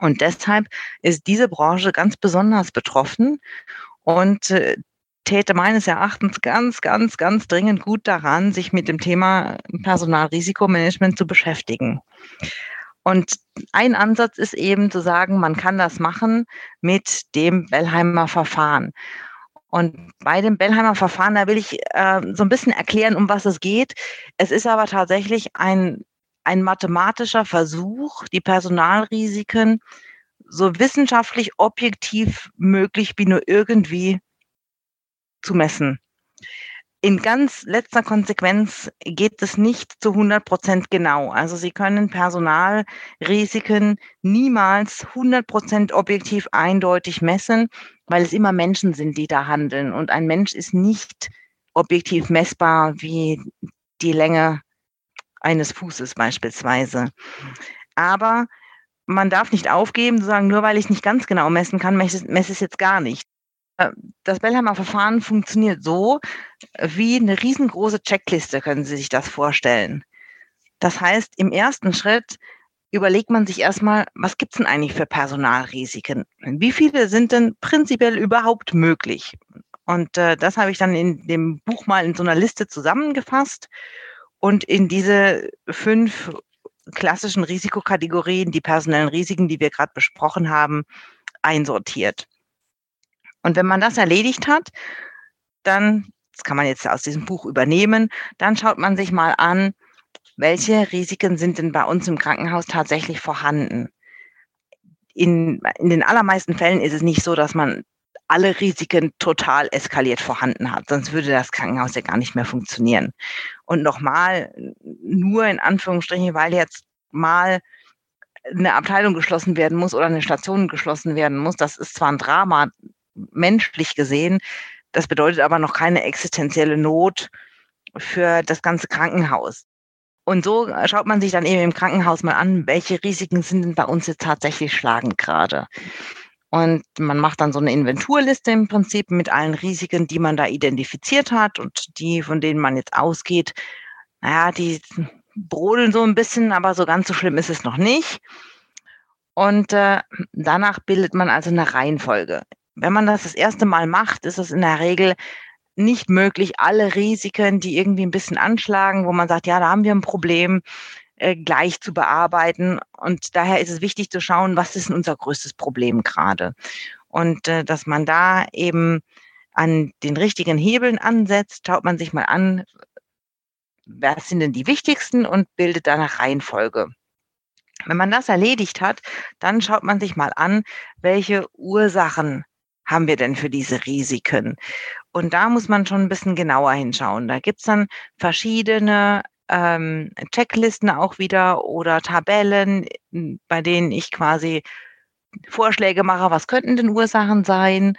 Und deshalb ist diese Branche ganz besonders betroffen. Und äh, täte meines Erachtens ganz, ganz, ganz dringend gut daran, sich mit dem Thema Personalrisikomanagement zu beschäftigen. Und ein Ansatz ist eben zu sagen, man kann das machen mit dem Bellheimer Verfahren. Und bei dem Bellheimer Verfahren, da will ich äh, so ein bisschen erklären, um was es geht. Es ist aber tatsächlich ein, ein mathematischer Versuch, die Personalrisiken so wissenschaftlich objektiv möglich wie nur irgendwie zu messen. In ganz letzter Konsequenz geht es nicht zu 100 Prozent genau. Also Sie können Personalrisiken niemals 100 Prozent objektiv eindeutig messen, weil es immer Menschen sind, die da handeln. Und ein Mensch ist nicht objektiv messbar wie die Länge eines Fußes beispielsweise. Aber man darf nicht aufgeben, zu sagen, nur weil ich nicht ganz genau messen kann, messe, messe ich es jetzt gar nicht. Äh, das Bellheimer Verfahren funktioniert so wie eine riesengroße Checkliste, können Sie sich das vorstellen. Das heißt, im ersten Schritt überlegt man sich erstmal, was gibt es denn eigentlich für Personalrisiken? Wie viele sind denn prinzipiell überhaupt möglich? Und äh, das habe ich dann in dem Buch mal in so einer Liste zusammengefasst und in diese fünf klassischen Risikokategorien, die personellen Risiken, die wir gerade besprochen haben, einsortiert. Und wenn man das erledigt hat, dann, das kann man jetzt aus diesem Buch übernehmen, dann schaut man sich mal an, welche Risiken sind denn bei uns im Krankenhaus tatsächlich vorhanden. In, in den allermeisten Fällen ist es nicht so, dass man alle Risiken total eskaliert vorhanden hat, sonst würde das Krankenhaus ja gar nicht mehr funktionieren. Und nochmal, nur in Anführungsstrichen, weil jetzt mal eine Abteilung geschlossen werden muss oder eine Station geschlossen werden muss, das ist zwar ein Drama, menschlich gesehen. Das bedeutet aber noch keine existenzielle Not für das ganze Krankenhaus. Und so schaut man sich dann eben im Krankenhaus mal an, welche Risiken sind denn bei uns jetzt tatsächlich schlagend gerade. Und man macht dann so eine Inventurliste im Prinzip mit allen Risiken, die man da identifiziert hat und die, von denen man jetzt ausgeht. Naja, die brodeln so ein bisschen, aber so ganz so schlimm ist es noch nicht. Und äh, danach bildet man also eine Reihenfolge. Wenn man das das erste Mal macht, ist es in der Regel nicht möglich, alle Risiken, die irgendwie ein bisschen anschlagen, wo man sagt, ja, da haben wir ein Problem, äh, gleich zu bearbeiten. Und daher ist es wichtig zu schauen, was ist denn unser größtes Problem gerade? Und äh, dass man da eben an den richtigen Hebeln ansetzt, schaut man sich mal an, was sind denn die wichtigsten und bildet eine Reihenfolge. Wenn man das erledigt hat, dann schaut man sich mal an, welche Ursachen haben wir denn für diese Risiken? Und da muss man schon ein bisschen genauer hinschauen. Da gibt's dann verschiedene ähm, Checklisten auch wieder oder Tabellen, bei denen ich quasi Vorschläge mache, was könnten denn Ursachen sein.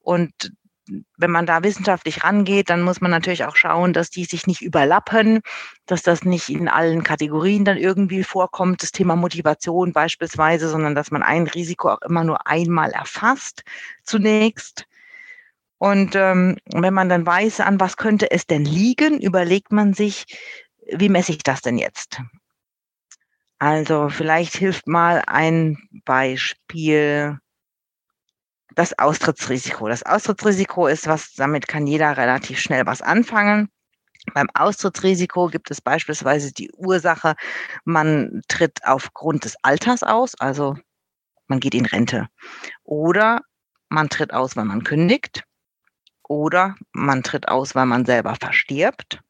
Und wenn man da wissenschaftlich rangeht, dann muss man natürlich auch schauen, dass die sich nicht überlappen, dass das nicht in allen Kategorien dann irgendwie vorkommt, das Thema Motivation beispielsweise, sondern dass man ein Risiko auch immer nur einmal erfasst zunächst. Und ähm, wenn man dann weiß, an was könnte es denn liegen, überlegt man sich, wie messe ich das denn jetzt? Also vielleicht hilft mal ein Beispiel das Austrittsrisiko. Das Austrittsrisiko ist was, damit kann jeder relativ schnell was anfangen. Beim Austrittsrisiko gibt es beispielsweise die Ursache, man tritt aufgrund des Alters aus, also man geht in Rente. Oder man tritt aus, weil man kündigt. Oder man tritt aus, weil man selber verstirbt.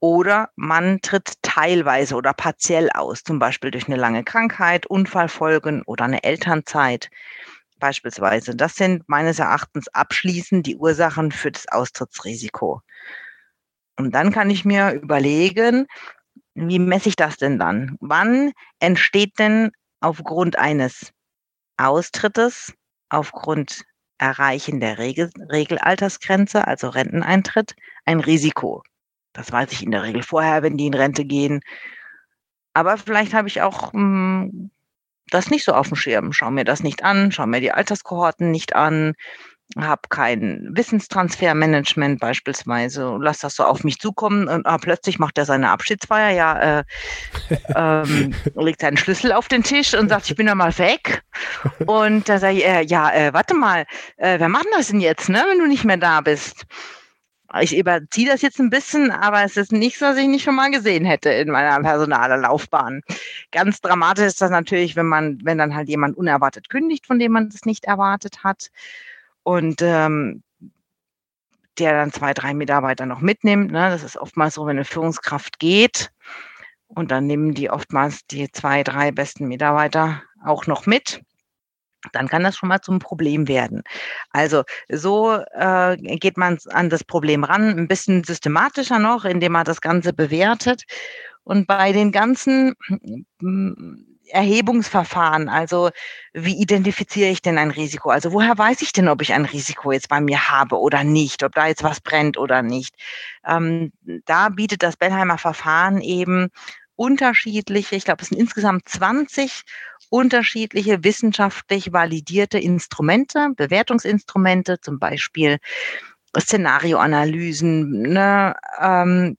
Oder man tritt teilweise oder partiell aus, zum Beispiel durch eine lange Krankheit, Unfallfolgen oder eine Elternzeit beispielsweise. Das sind meines Erachtens abschließend die Ursachen für das Austrittsrisiko. Und dann kann ich mir überlegen, wie messe ich das denn dann? Wann entsteht denn aufgrund eines Austrittes, aufgrund Erreichen der Regel, Regelaltersgrenze, also Renteneintritt, ein Risiko? Das weiß ich in der Regel vorher, wenn die in Rente gehen. Aber vielleicht habe ich auch hm, das nicht so auf dem Schirm. Schau mir das nicht an, schau mir die Alterskohorten nicht an, habe kein Wissenstransfermanagement beispielsweise, lass das so auf mich zukommen und ah, plötzlich macht er seine Abschiedsfeier, ja, äh, <laughs> ähm, legt seinen Schlüssel auf den Tisch und sagt, ich bin ja mal weg. Und da sage ich, äh, ja, äh, warte mal, äh, wer macht das denn jetzt, ne, wenn du nicht mehr da bist? Ich überziehe das jetzt ein bisschen, aber es ist nichts, was ich nicht schon mal gesehen hätte in meiner Personallaufbahn. Ganz dramatisch ist das natürlich, wenn man, wenn dann halt jemand unerwartet kündigt, von dem man es nicht erwartet hat. Und ähm, der dann zwei, drei Mitarbeiter noch mitnimmt. Ne? Das ist oftmals so, wenn eine Führungskraft geht und dann nehmen die oftmals die zwei, drei besten Mitarbeiter auch noch mit dann kann das schon mal zum Problem werden. Also so äh, geht man an das Problem ran, ein bisschen systematischer noch, indem man das Ganze bewertet. Und bei den ganzen Erhebungsverfahren, also wie identifiziere ich denn ein Risiko? Also woher weiß ich denn, ob ich ein Risiko jetzt bei mir habe oder nicht, ob da jetzt was brennt oder nicht? Ähm, da bietet das Bellheimer Verfahren eben unterschiedliche, ich glaube, es sind insgesamt 20 unterschiedliche wissenschaftlich validierte Instrumente, Bewertungsinstrumente, zum Beispiel Szenarioanalysen, ne, ähm,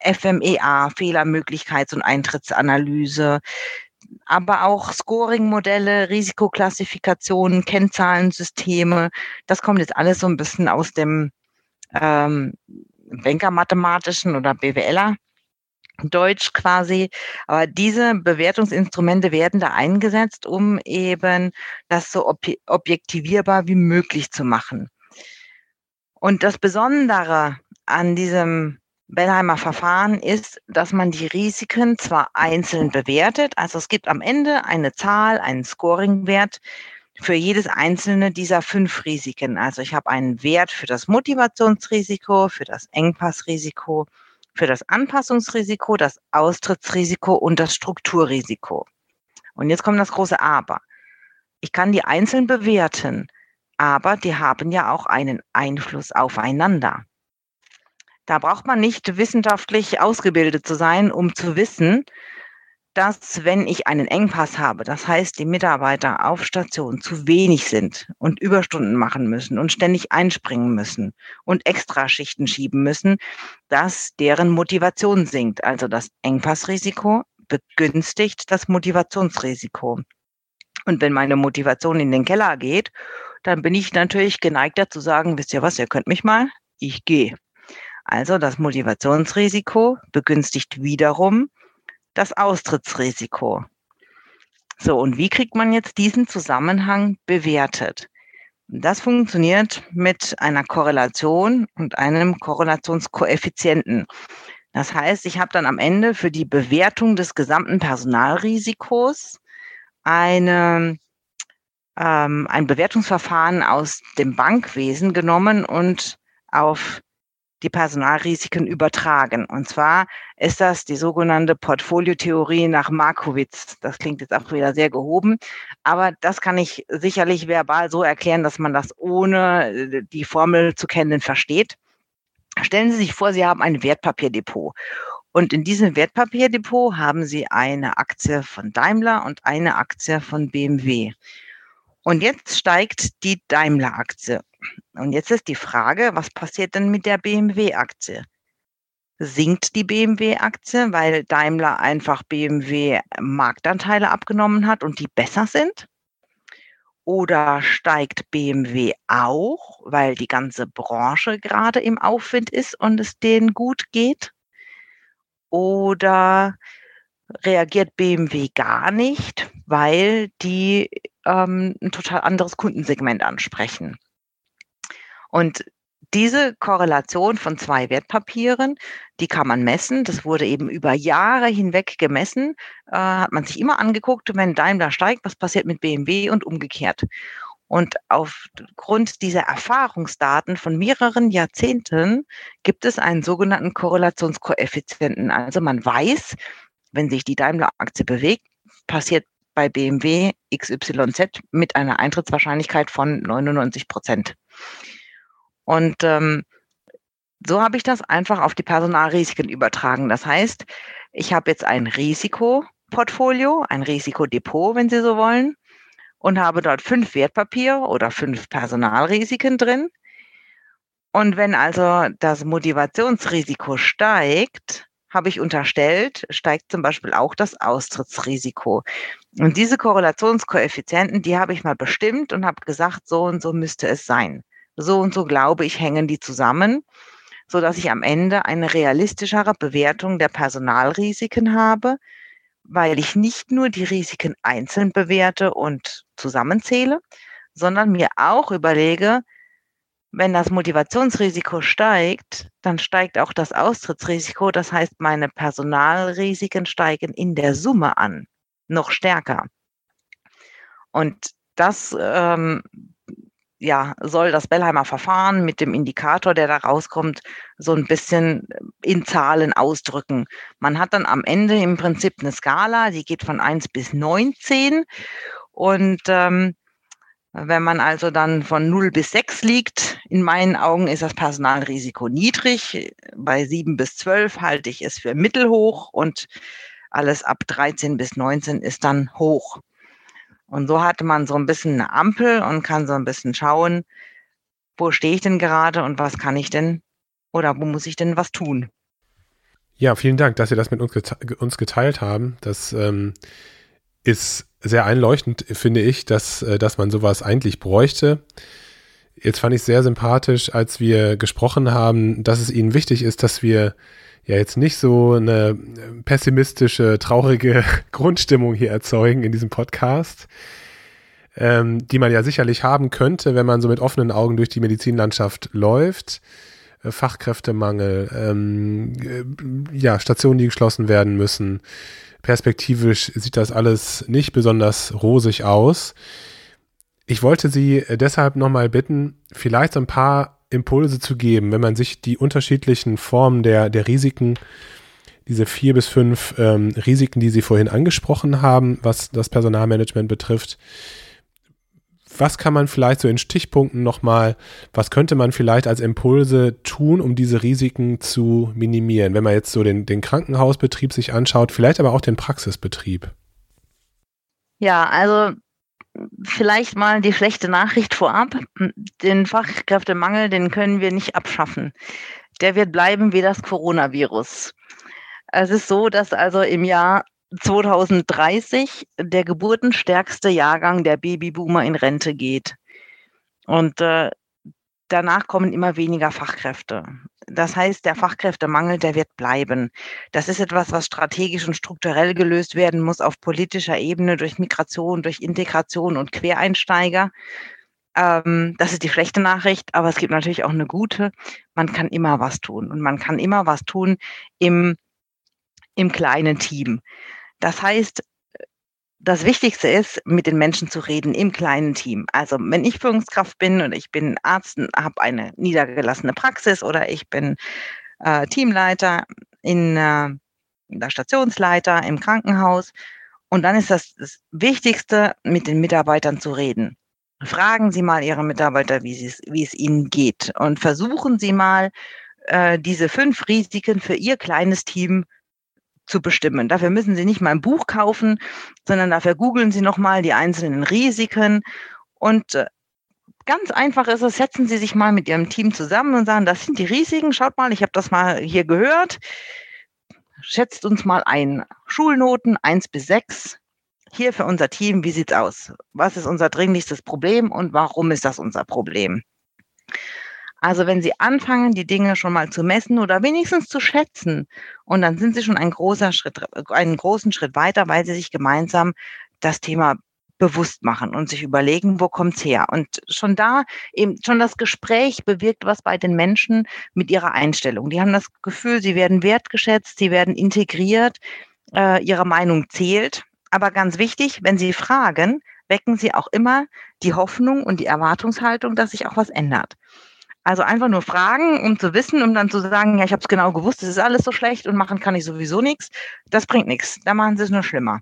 FMEA, Fehlermöglichkeits- und Eintrittsanalyse, aber auch Scoring-Modelle, Risikoklassifikationen, Kennzahlensysteme. Das kommt jetzt alles so ein bisschen aus dem ähm, Banker-mathematischen oder BWLer Deutsch quasi. Aber diese Bewertungsinstrumente werden da eingesetzt, um eben das so ob objektivierbar wie möglich zu machen. Und das Besondere an diesem Bellheimer Verfahren ist, dass man die Risiken zwar einzeln bewertet, also es gibt am Ende eine Zahl, einen Scoring-Wert für jedes einzelne dieser fünf Risiken. Also ich habe einen Wert für das Motivationsrisiko, für das Engpassrisiko, für das Anpassungsrisiko, das Austrittsrisiko und das Strukturrisiko. Und jetzt kommt das große Aber. Ich kann die einzeln bewerten, aber die haben ja auch einen Einfluss aufeinander. Da braucht man nicht wissenschaftlich ausgebildet zu sein, um zu wissen, dass wenn ich einen Engpass habe, das heißt, die Mitarbeiter auf Station zu wenig sind und Überstunden machen müssen und ständig einspringen müssen und Extraschichten schieben müssen, dass deren Motivation sinkt. Also das Engpassrisiko begünstigt das Motivationsrisiko. Und wenn meine Motivation in den Keller geht, dann bin ich natürlich geneigter zu sagen, wisst ihr was, ihr könnt mich mal, ich gehe. Also das Motivationsrisiko begünstigt wiederum das Austrittsrisiko. So, und wie kriegt man jetzt diesen Zusammenhang bewertet? Das funktioniert mit einer Korrelation und einem Korrelationskoeffizienten. Das heißt, ich habe dann am Ende für die Bewertung des gesamten Personalrisikos eine, ähm, ein Bewertungsverfahren aus dem Bankwesen genommen und auf die Personalrisiken übertragen. Und zwar ist das die sogenannte Portfoliotheorie nach Markowitz. Das klingt jetzt auch wieder sehr gehoben, aber das kann ich sicherlich verbal so erklären, dass man das ohne äh, die Formel zu kennen versteht. Stellen Sie sich vor, Sie haben ein Wertpapierdepot. Und in diesem Wertpapierdepot haben Sie eine Aktie von Daimler und eine Aktie von BMW. Und jetzt steigt die Daimler-Aktie. Und jetzt ist die Frage, was passiert denn mit der BMW-Aktie? Sinkt die BMW-Aktie, weil Daimler einfach BMW Marktanteile abgenommen hat und die besser sind? Oder steigt BMW auch, weil die ganze Branche gerade im Aufwind ist und es denen gut geht? Oder reagiert BMW gar nicht, weil die ähm, ein total anderes Kundensegment ansprechen. Und diese Korrelation von zwei Wertpapieren, die kann man messen. Das wurde eben über Jahre hinweg gemessen. Äh, hat man sich immer angeguckt, wenn Daimler steigt, was passiert mit BMW und umgekehrt. Und aufgrund dieser Erfahrungsdaten von mehreren Jahrzehnten gibt es einen sogenannten Korrelationskoeffizienten. Also man weiß, wenn sich die Daimler-Aktie bewegt, passiert bei BMW XYZ mit einer Eintrittswahrscheinlichkeit von 99 Prozent. Und ähm, so habe ich das einfach auf die Personalrisiken übertragen. Das heißt, ich habe jetzt ein Risikoportfolio, ein Risikodepot, wenn Sie so wollen, und habe dort fünf Wertpapiere oder fünf Personalrisiken drin. Und wenn also das Motivationsrisiko steigt, habe ich unterstellt, steigt zum Beispiel auch das Austrittsrisiko. Und diese Korrelationskoeffizienten, die habe ich mal bestimmt und habe gesagt, so und so müsste es sein. So und so glaube ich, hängen die zusammen, so dass ich am Ende eine realistischere Bewertung der Personalrisiken habe, weil ich nicht nur die Risiken einzeln bewerte und zusammenzähle, sondern mir auch überlege, wenn das Motivationsrisiko steigt, dann steigt auch das Austrittsrisiko. Das heißt, meine Personalrisiken steigen in der Summe an, noch stärker. Und das ähm, ja, soll das Bellheimer Verfahren mit dem Indikator, der da rauskommt, so ein bisschen in Zahlen ausdrücken. Man hat dann am Ende im Prinzip eine Skala, die geht von 1 bis 19 und ähm, wenn man also dann von 0 bis 6 liegt, in meinen Augen ist das Personalrisiko niedrig. Bei 7 bis 12 halte ich es für mittelhoch und alles ab 13 bis 19 ist dann hoch. Und so hat man so ein bisschen eine Ampel und kann so ein bisschen schauen, wo stehe ich denn gerade und was kann ich denn oder wo muss ich denn was tun. Ja, vielen Dank, dass Sie das mit uns geteilt haben. Das ähm, ist sehr einleuchtend, finde ich, dass, äh, dass man sowas eigentlich bräuchte. Jetzt fand ich sehr sympathisch, als wir gesprochen haben, dass es Ihnen wichtig ist, dass wir ja jetzt nicht so eine pessimistische, traurige <laughs> Grundstimmung hier erzeugen in diesem Podcast, ähm, die man ja sicherlich haben könnte, wenn man so mit offenen Augen durch die Medizinlandschaft läuft. Äh, Fachkräftemangel, ähm, äh, ja, Stationen, die geschlossen werden müssen, perspektivisch sieht das alles nicht besonders rosig aus. Ich wollte Sie äh, deshalb nochmal bitten, vielleicht ein paar Impulse zu geben, wenn man sich die unterschiedlichen Formen der, der Risiken, diese vier bis fünf ähm, Risiken, die Sie vorhin angesprochen haben, was das Personalmanagement betrifft, was kann man vielleicht so in Stichpunkten nochmal, was könnte man vielleicht als Impulse tun, um diese Risiken zu minimieren, wenn man jetzt so den, den Krankenhausbetrieb sich anschaut, vielleicht aber auch den Praxisbetrieb? Ja, also vielleicht mal die schlechte Nachricht vorab. Den Fachkräftemangel, den können wir nicht abschaffen. Der wird bleiben wie das Coronavirus. Es ist so, dass also im Jahr 2030 der geburtenstärkste Jahrgang der Babyboomer in Rente geht. Und äh, danach kommen immer weniger Fachkräfte. Das heißt, der Fachkräftemangel, der wird bleiben. Das ist etwas, was strategisch und strukturell gelöst werden muss auf politischer Ebene durch Migration, durch Integration und Quereinsteiger. Ähm, das ist die schlechte Nachricht, aber es gibt natürlich auch eine gute. Man kann immer was tun und man kann immer was tun im, im kleinen Team. Das heißt, das Wichtigste ist, mit den Menschen zu reden im kleinen Team. Also wenn ich Führungskraft bin und ich bin Arzt, habe eine niedergelassene Praxis oder ich bin äh, Teamleiter in äh, der Stationsleiter im Krankenhaus. Und dann ist das, das Wichtigste, mit den Mitarbeitern zu reden. Fragen Sie mal Ihre Mitarbeiter, wie, wie es ihnen geht. Und versuchen Sie mal, äh, diese fünf Risiken für Ihr kleines Team zu bestimmen. Dafür müssen Sie nicht mal ein Buch kaufen, sondern dafür googeln Sie nochmal die einzelnen Risiken und äh, Ganz einfach ist es, setzen Sie sich mal mit Ihrem Team zusammen und sagen, das sind die Risiken, schaut mal, ich habe das mal hier gehört. Schätzt uns mal ein. Schulnoten eins bis sechs. Hier für unser Team, wie sieht's aus? Was ist unser dringlichstes Problem und warum ist das unser Problem? Also wenn Sie anfangen, die Dinge schon mal zu messen oder wenigstens zu schätzen, und dann sind Sie schon ein großer Schritt, einen großen Schritt weiter, weil Sie sich gemeinsam das Thema bewusst machen und sich überlegen, wo kommt's her? Und schon da eben schon das Gespräch bewirkt was bei den Menschen mit ihrer Einstellung. Die haben das Gefühl, sie werden wertgeschätzt, sie werden integriert, äh, ihre Meinung zählt. Aber ganz wichtig, wenn sie fragen, wecken sie auch immer die Hoffnung und die Erwartungshaltung, dass sich auch was ändert. Also einfach nur fragen, um zu wissen, um dann zu sagen, ja, ich habe es genau gewusst, es ist alles so schlecht und machen kann ich sowieso nichts. Das bringt nichts. Da machen sie es nur schlimmer.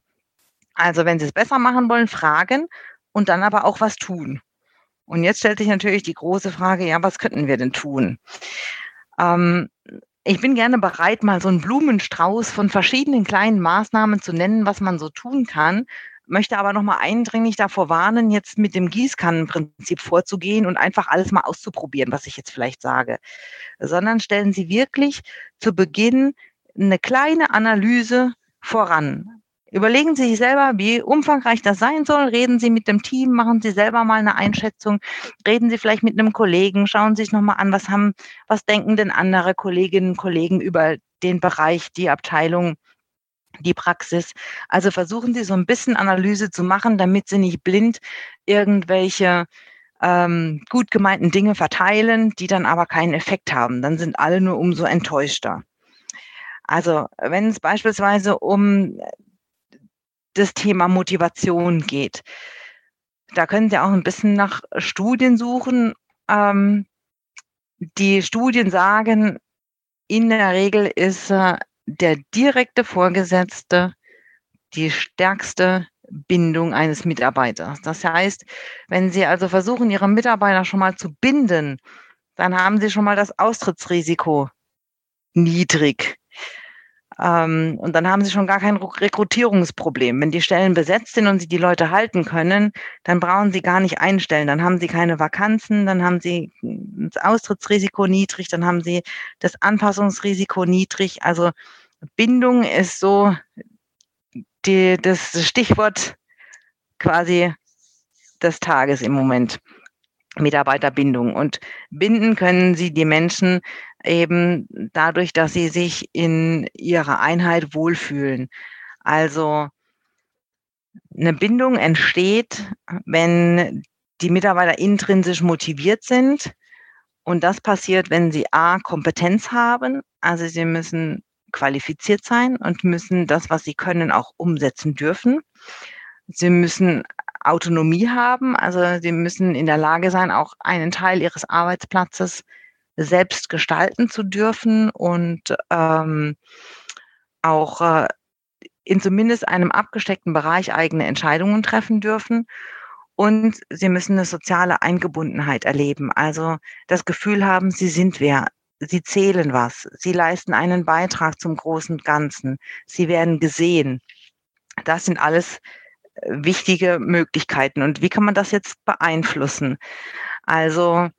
Also wenn sie es besser machen wollen, fragen und dann aber auch was tun. Und jetzt stellt sich natürlich die große Frage, ja, was könnten wir denn tun? Ähm, ich bin gerne bereit, mal so einen Blumenstrauß von verschiedenen kleinen Maßnahmen zu nennen, was man so tun kann, möchte aber nochmal eindringlich davor warnen, jetzt mit dem Gießkannenprinzip vorzugehen und einfach alles mal auszuprobieren, was ich jetzt vielleicht sage, sondern stellen Sie wirklich zu Beginn eine kleine Analyse voran. Überlegen Sie sich selber, wie umfangreich das sein soll. Reden Sie mit dem Team, machen Sie selber mal eine Einschätzung. Reden Sie vielleicht mit einem Kollegen, schauen Sie sich nochmal an, was haben, was denken denn andere Kolleginnen und Kollegen über den Bereich, die Abteilung, die Praxis. Also versuchen Sie so ein bisschen Analyse zu machen, damit Sie nicht blind irgendwelche ähm, gut gemeinten Dinge verteilen, die dann aber keinen Effekt haben. Dann sind alle nur umso enttäuschter. Also wenn es beispielsweise um das Thema Motivation geht, da können Sie auch ein bisschen nach Studien suchen. Ähm, die Studien sagen, in der Regel ist äh, der direkte Vorgesetzte die stärkste Bindung eines Mitarbeiters. Das heißt, wenn Sie also versuchen, Ihre Mitarbeiter schon mal zu binden, dann haben Sie schon mal das Austrittsrisiko niedrig. Ähm, und dann haben Sie schon gar kein Rekrutierungsproblem. Wenn die Stellen besetzt sind und Sie die Leute halten können, dann brauchen Sie gar nicht einstellen. Dann haben Sie keine Vakanzen, dann haben Sie das Austrittsrisiko niedrig, dann haben Sie das Anpassungsrisiko niedrig. Also Bindung ist so die, das Stichwort quasi des Tages im Moment. Mitarbeiterbindung. Und binden können sie die Menschen eben dadurch, dass sie sich in ihrer Einheit wohlfühlen. Also eine Bindung entsteht, wenn die Mitarbeiter intrinsisch motiviert sind. Und das passiert, wenn sie A, Kompetenz haben. Also sie müssen qualifiziert sein und müssen das, was sie können, auch umsetzen dürfen. Sie müssen Autonomie haben, also sie müssen in der Lage sein, auch einen Teil ihres Arbeitsplatzes selbst gestalten zu dürfen und ähm, auch äh, in zumindest einem abgesteckten Bereich eigene Entscheidungen treffen dürfen. Und sie müssen eine soziale Eingebundenheit erleben, also das Gefühl haben, sie sind wer, sie zählen was, sie leisten einen Beitrag zum großen Ganzen, sie werden gesehen. Das sind alles äh, wichtige Möglichkeiten. Und wie kann man das jetzt beeinflussen? Also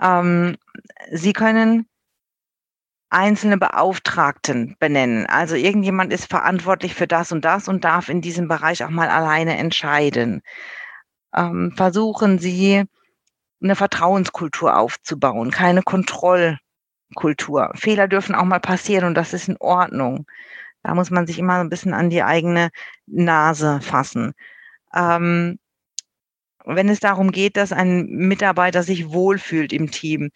ähm, Sie können einzelne Beauftragten benennen. Also irgendjemand ist verantwortlich für das und das und darf in diesem Bereich auch mal alleine entscheiden. Ähm, versuchen Sie, eine Vertrauenskultur aufzubauen, keine Kontrollkultur. Fehler dürfen auch mal passieren und das ist in Ordnung. Da muss man sich immer ein bisschen an die eigene Nase fassen. Ähm, wenn es darum geht, dass ein Mitarbeiter sich wohlfühlt im Team,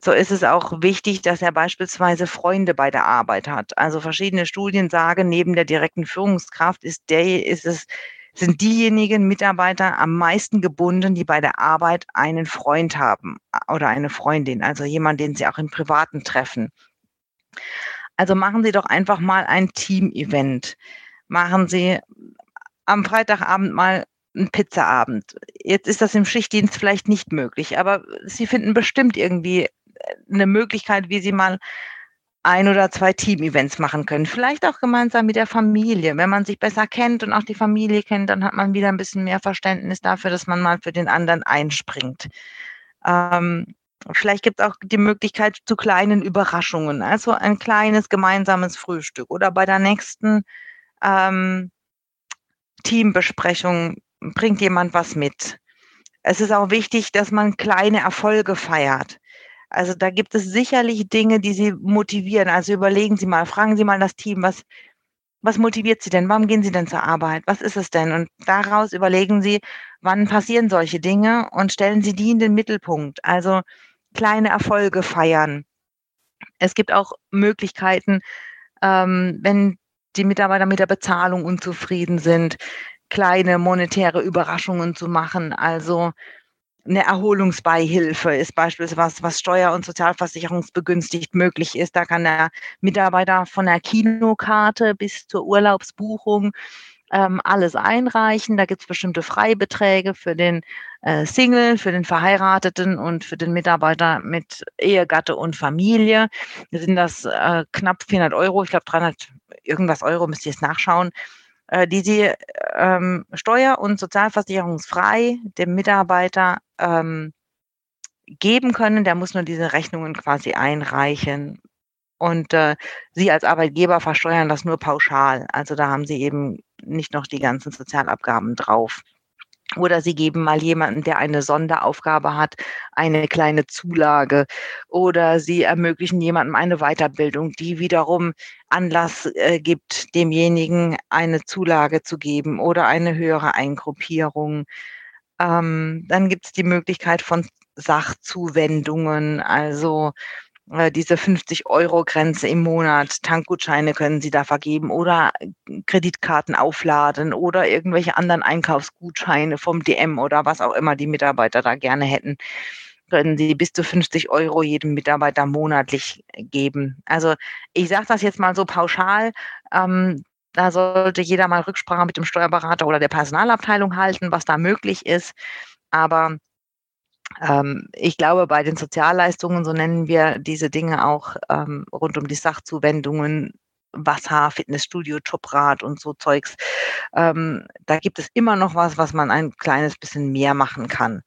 so ist es auch wichtig, dass er beispielsweise Freunde bei der Arbeit hat. Also verschiedene Studien sagen, neben der direkten Führungskraft ist der, ist es, sind diejenigen Mitarbeiter am meisten gebunden, die bei der Arbeit einen Freund haben oder eine Freundin, also jemand, den sie auch im Privaten treffen. Also machen Sie doch einfach mal ein Team-Event. Machen Sie am Freitagabend mal einen Pizzaabend. Jetzt ist das im Schichtdienst vielleicht nicht möglich, aber Sie finden bestimmt irgendwie eine Möglichkeit, wie Sie mal ein oder zwei Team-Events machen können. Vielleicht auch gemeinsam mit der Familie. Wenn man sich besser kennt und auch die Familie kennt, dann hat man wieder ein bisschen mehr Verständnis dafür, dass man mal für den anderen einspringt. Ähm, vielleicht gibt es auch die Möglichkeit zu kleinen Überraschungen. Also ein kleines gemeinsames Frühstück oder bei der nächsten ähm, Teambesprechung bringt jemand was mit. Es ist auch wichtig, dass man kleine Erfolge feiert. Also da gibt es sicherlich Dinge, die Sie motivieren. Also überlegen Sie mal, fragen Sie mal das Team, was, was motiviert Sie denn? Warum gehen Sie denn zur Arbeit? Was ist es denn? Und daraus überlegen Sie, wann passieren solche Dinge und stellen Sie die in den Mittelpunkt. Also kleine Erfolge feiern. Es gibt auch Möglichkeiten, ähm, wenn die Mitarbeiter mit der Bezahlung unzufrieden sind, kleine monetäre Überraschungen zu machen. Also eine Erholungsbeihilfe ist beispielsweise was, was steuer- und sozialversicherungsbegünstigt möglich ist. Da kann der Mitarbeiter von der Kinokarte bis zur Urlaubsbuchung ähm, alles einreichen. Da gibt es bestimmte Freibeträge für den äh, Single, für den Verheirateten und für den Mitarbeiter mit Ehegatte und Familie. Da sind das äh, knapp 400 Euro, ich glaube 300 irgendwas Euro, müsst ihr jetzt nachschauen äh, die sie ähm, steuer- und sozialversicherungsfrei dem Mitarbeiter ähm, geben können. Der muss nur diese Rechnungen quasi einreichen. Und äh, Sie als Arbeitgeber versteuern das nur pauschal. Also da haben Sie eben nicht noch die ganzen Sozialabgaben drauf. Oder Sie geben mal jemanden, der eine Sonderaufgabe hat, eine kleine Zulage. Oder Sie ermöglichen jemandem eine Weiterbildung, die wiederum Anlass äh, gibt, demjenigen eine Zulage zu geben oder eine höhere Eingruppierung. Ähm, dann gibt es die Möglichkeit von Sachzuwendungen, also diese 50-Euro-Grenze im Monat, Tankgutscheine können Sie da vergeben oder Kreditkarten aufladen oder irgendwelche anderen Einkaufsgutscheine vom DM oder was auch immer die Mitarbeiter da gerne hätten, können Sie bis zu 50 Euro jedem Mitarbeiter monatlich geben. Also ich sage das jetzt mal so pauschal. Ähm, da sollte jeder mal Rücksprache mit dem Steuerberater oder der Personalabteilung halten, was da möglich ist. Aber ich glaube, bei den Sozialleistungen, so nennen wir diese Dinge auch ähm, rund um die Sachzuwendungen, Wasser, Fitnessstudio, Jobrat und so Zeugs, ähm, da gibt es immer noch was, was man ein kleines bisschen mehr machen kann.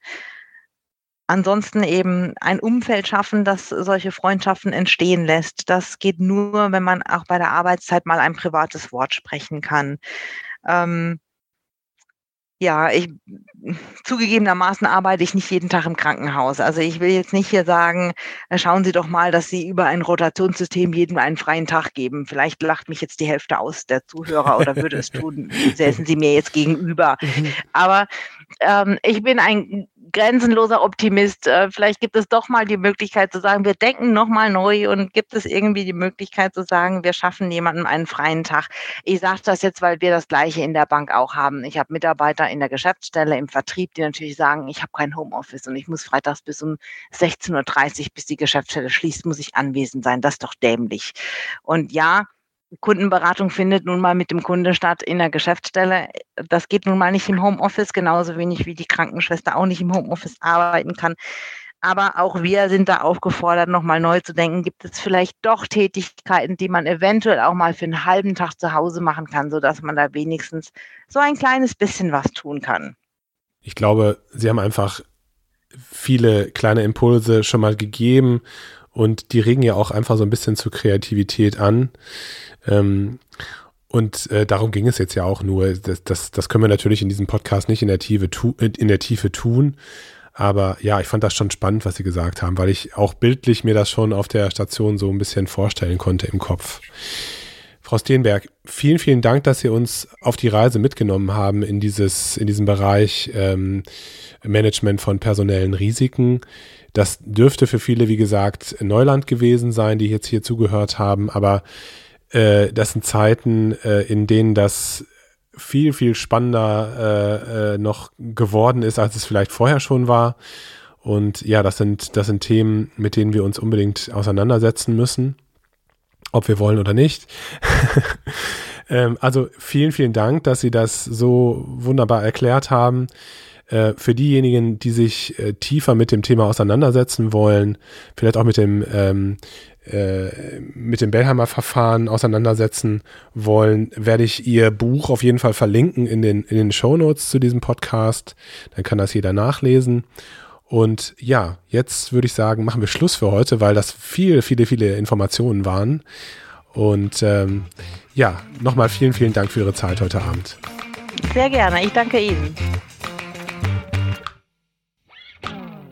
Ansonsten eben ein Umfeld schaffen, das solche Freundschaften entstehen lässt. Das geht nur, wenn man auch bei der Arbeitszeit mal ein privates Wort sprechen kann. Ähm, ja, ich zugegebenermaßen arbeite ich nicht jeden Tag im Krankenhaus. Also ich will jetzt nicht hier sagen, äh, schauen Sie doch mal, dass Sie über ein Rotationssystem jedem einen freien Tag geben. Vielleicht lacht mich jetzt die Hälfte aus der Zuhörer oder würde es tun, <laughs> säßen Sie mir jetzt gegenüber. Mhm. Aber ähm, ich bin ein grenzenloser Optimist. Äh, vielleicht gibt es doch mal die Möglichkeit zu sagen, wir denken nochmal neu und gibt es irgendwie die Möglichkeit zu sagen, wir schaffen jemandem einen freien Tag. Ich sage das jetzt, weil wir das gleiche in der Bank auch haben. Ich habe Mitarbeiter in der Geschäftsstelle, im Vertrieb, die natürlich sagen, ich habe kein Homeoffice und ich muss freitags bis um 16.30 Uhr, bis die Geschäftsstelle schließt, muss ich anwesend sein. Das ist doch dämlich. Und ja, Kundenberatung findet nun mal mit dem Kunde statt in der Geschäftsstelle. Das geht nun mal nicht im Homeoffice, genauso wenig wie die Krankenschwester auch nicht im Homeoffice arbeiten kann. Aber auch wir sind da aufgefordert, nochmal neu zu denken. Gibt es vielleicht doch Tätigkeiten, die man eventuell auch mal für einen halben Tag zu Hause machen kann, sodass man da wenigstens so ein kleines bisschen was tun kann? Ich glaube, Sie haben einfach viele kleine Impulse schon mal gegeben und die regen ja auch einfach so ein bisschen zur Kreativität an. Ähm, und äh, darum ging es jetzt ja auch nur. Das, das, das können wir natürlich in diesem Podcast nicht in der, Tiefe tu, in der Tiefe tun. Aber ja, ich fand das schon spannend, was Sie gesagt haben, weil ich auch bildlich mir das schon auf der Station so ein bisschen vorstellen konnte im Kopf. Frau Steenberg, vielen, vielen Dank, dass Sie uns auf die Reise mitgenommen haben in dieses, in diesem Bereich ähm, Management von personellen Risiken. Das dürfte für viele, wie gesagt, Neuland gewesen sein, die jetzt hier zugehört haben, aber äh, das sind Zeiten, äh, in denen das viel, viel spannender äh, äh, noch geworden ist, als es vielleicht vorher schon war. Und ja, das sind, das sind Themen, mit denen wir uns unbedingt auseinandersetzen müssen, ob wir wollen oder nicht. <laughs> ähm, also vielen, vielen Dank, dass Sie das so wunderbar erklärt haben. Äh, für diejenigen, die sich äh, tiefer mit dem Thema auseinandersetzen wollen, vielleicht auch mit dem ähm, äh, mit dem Bellheimer Verfahren auseinandersetzen wollen, werde ich ihr Buch auf jeden Fall verlinken in den, in den Show Notes zu diesem Podcast. Dann kann das jeder nachlesen. Und ja, jetzt würde ich sagen, machen wir Schluss für heute, weil das viele, viele, viele Informationen waren. Und ähm, ja, nochmal vielen, vielen Dank für Ihre Zeit heute Abend. Sehr gerne, ich danke Ihnen.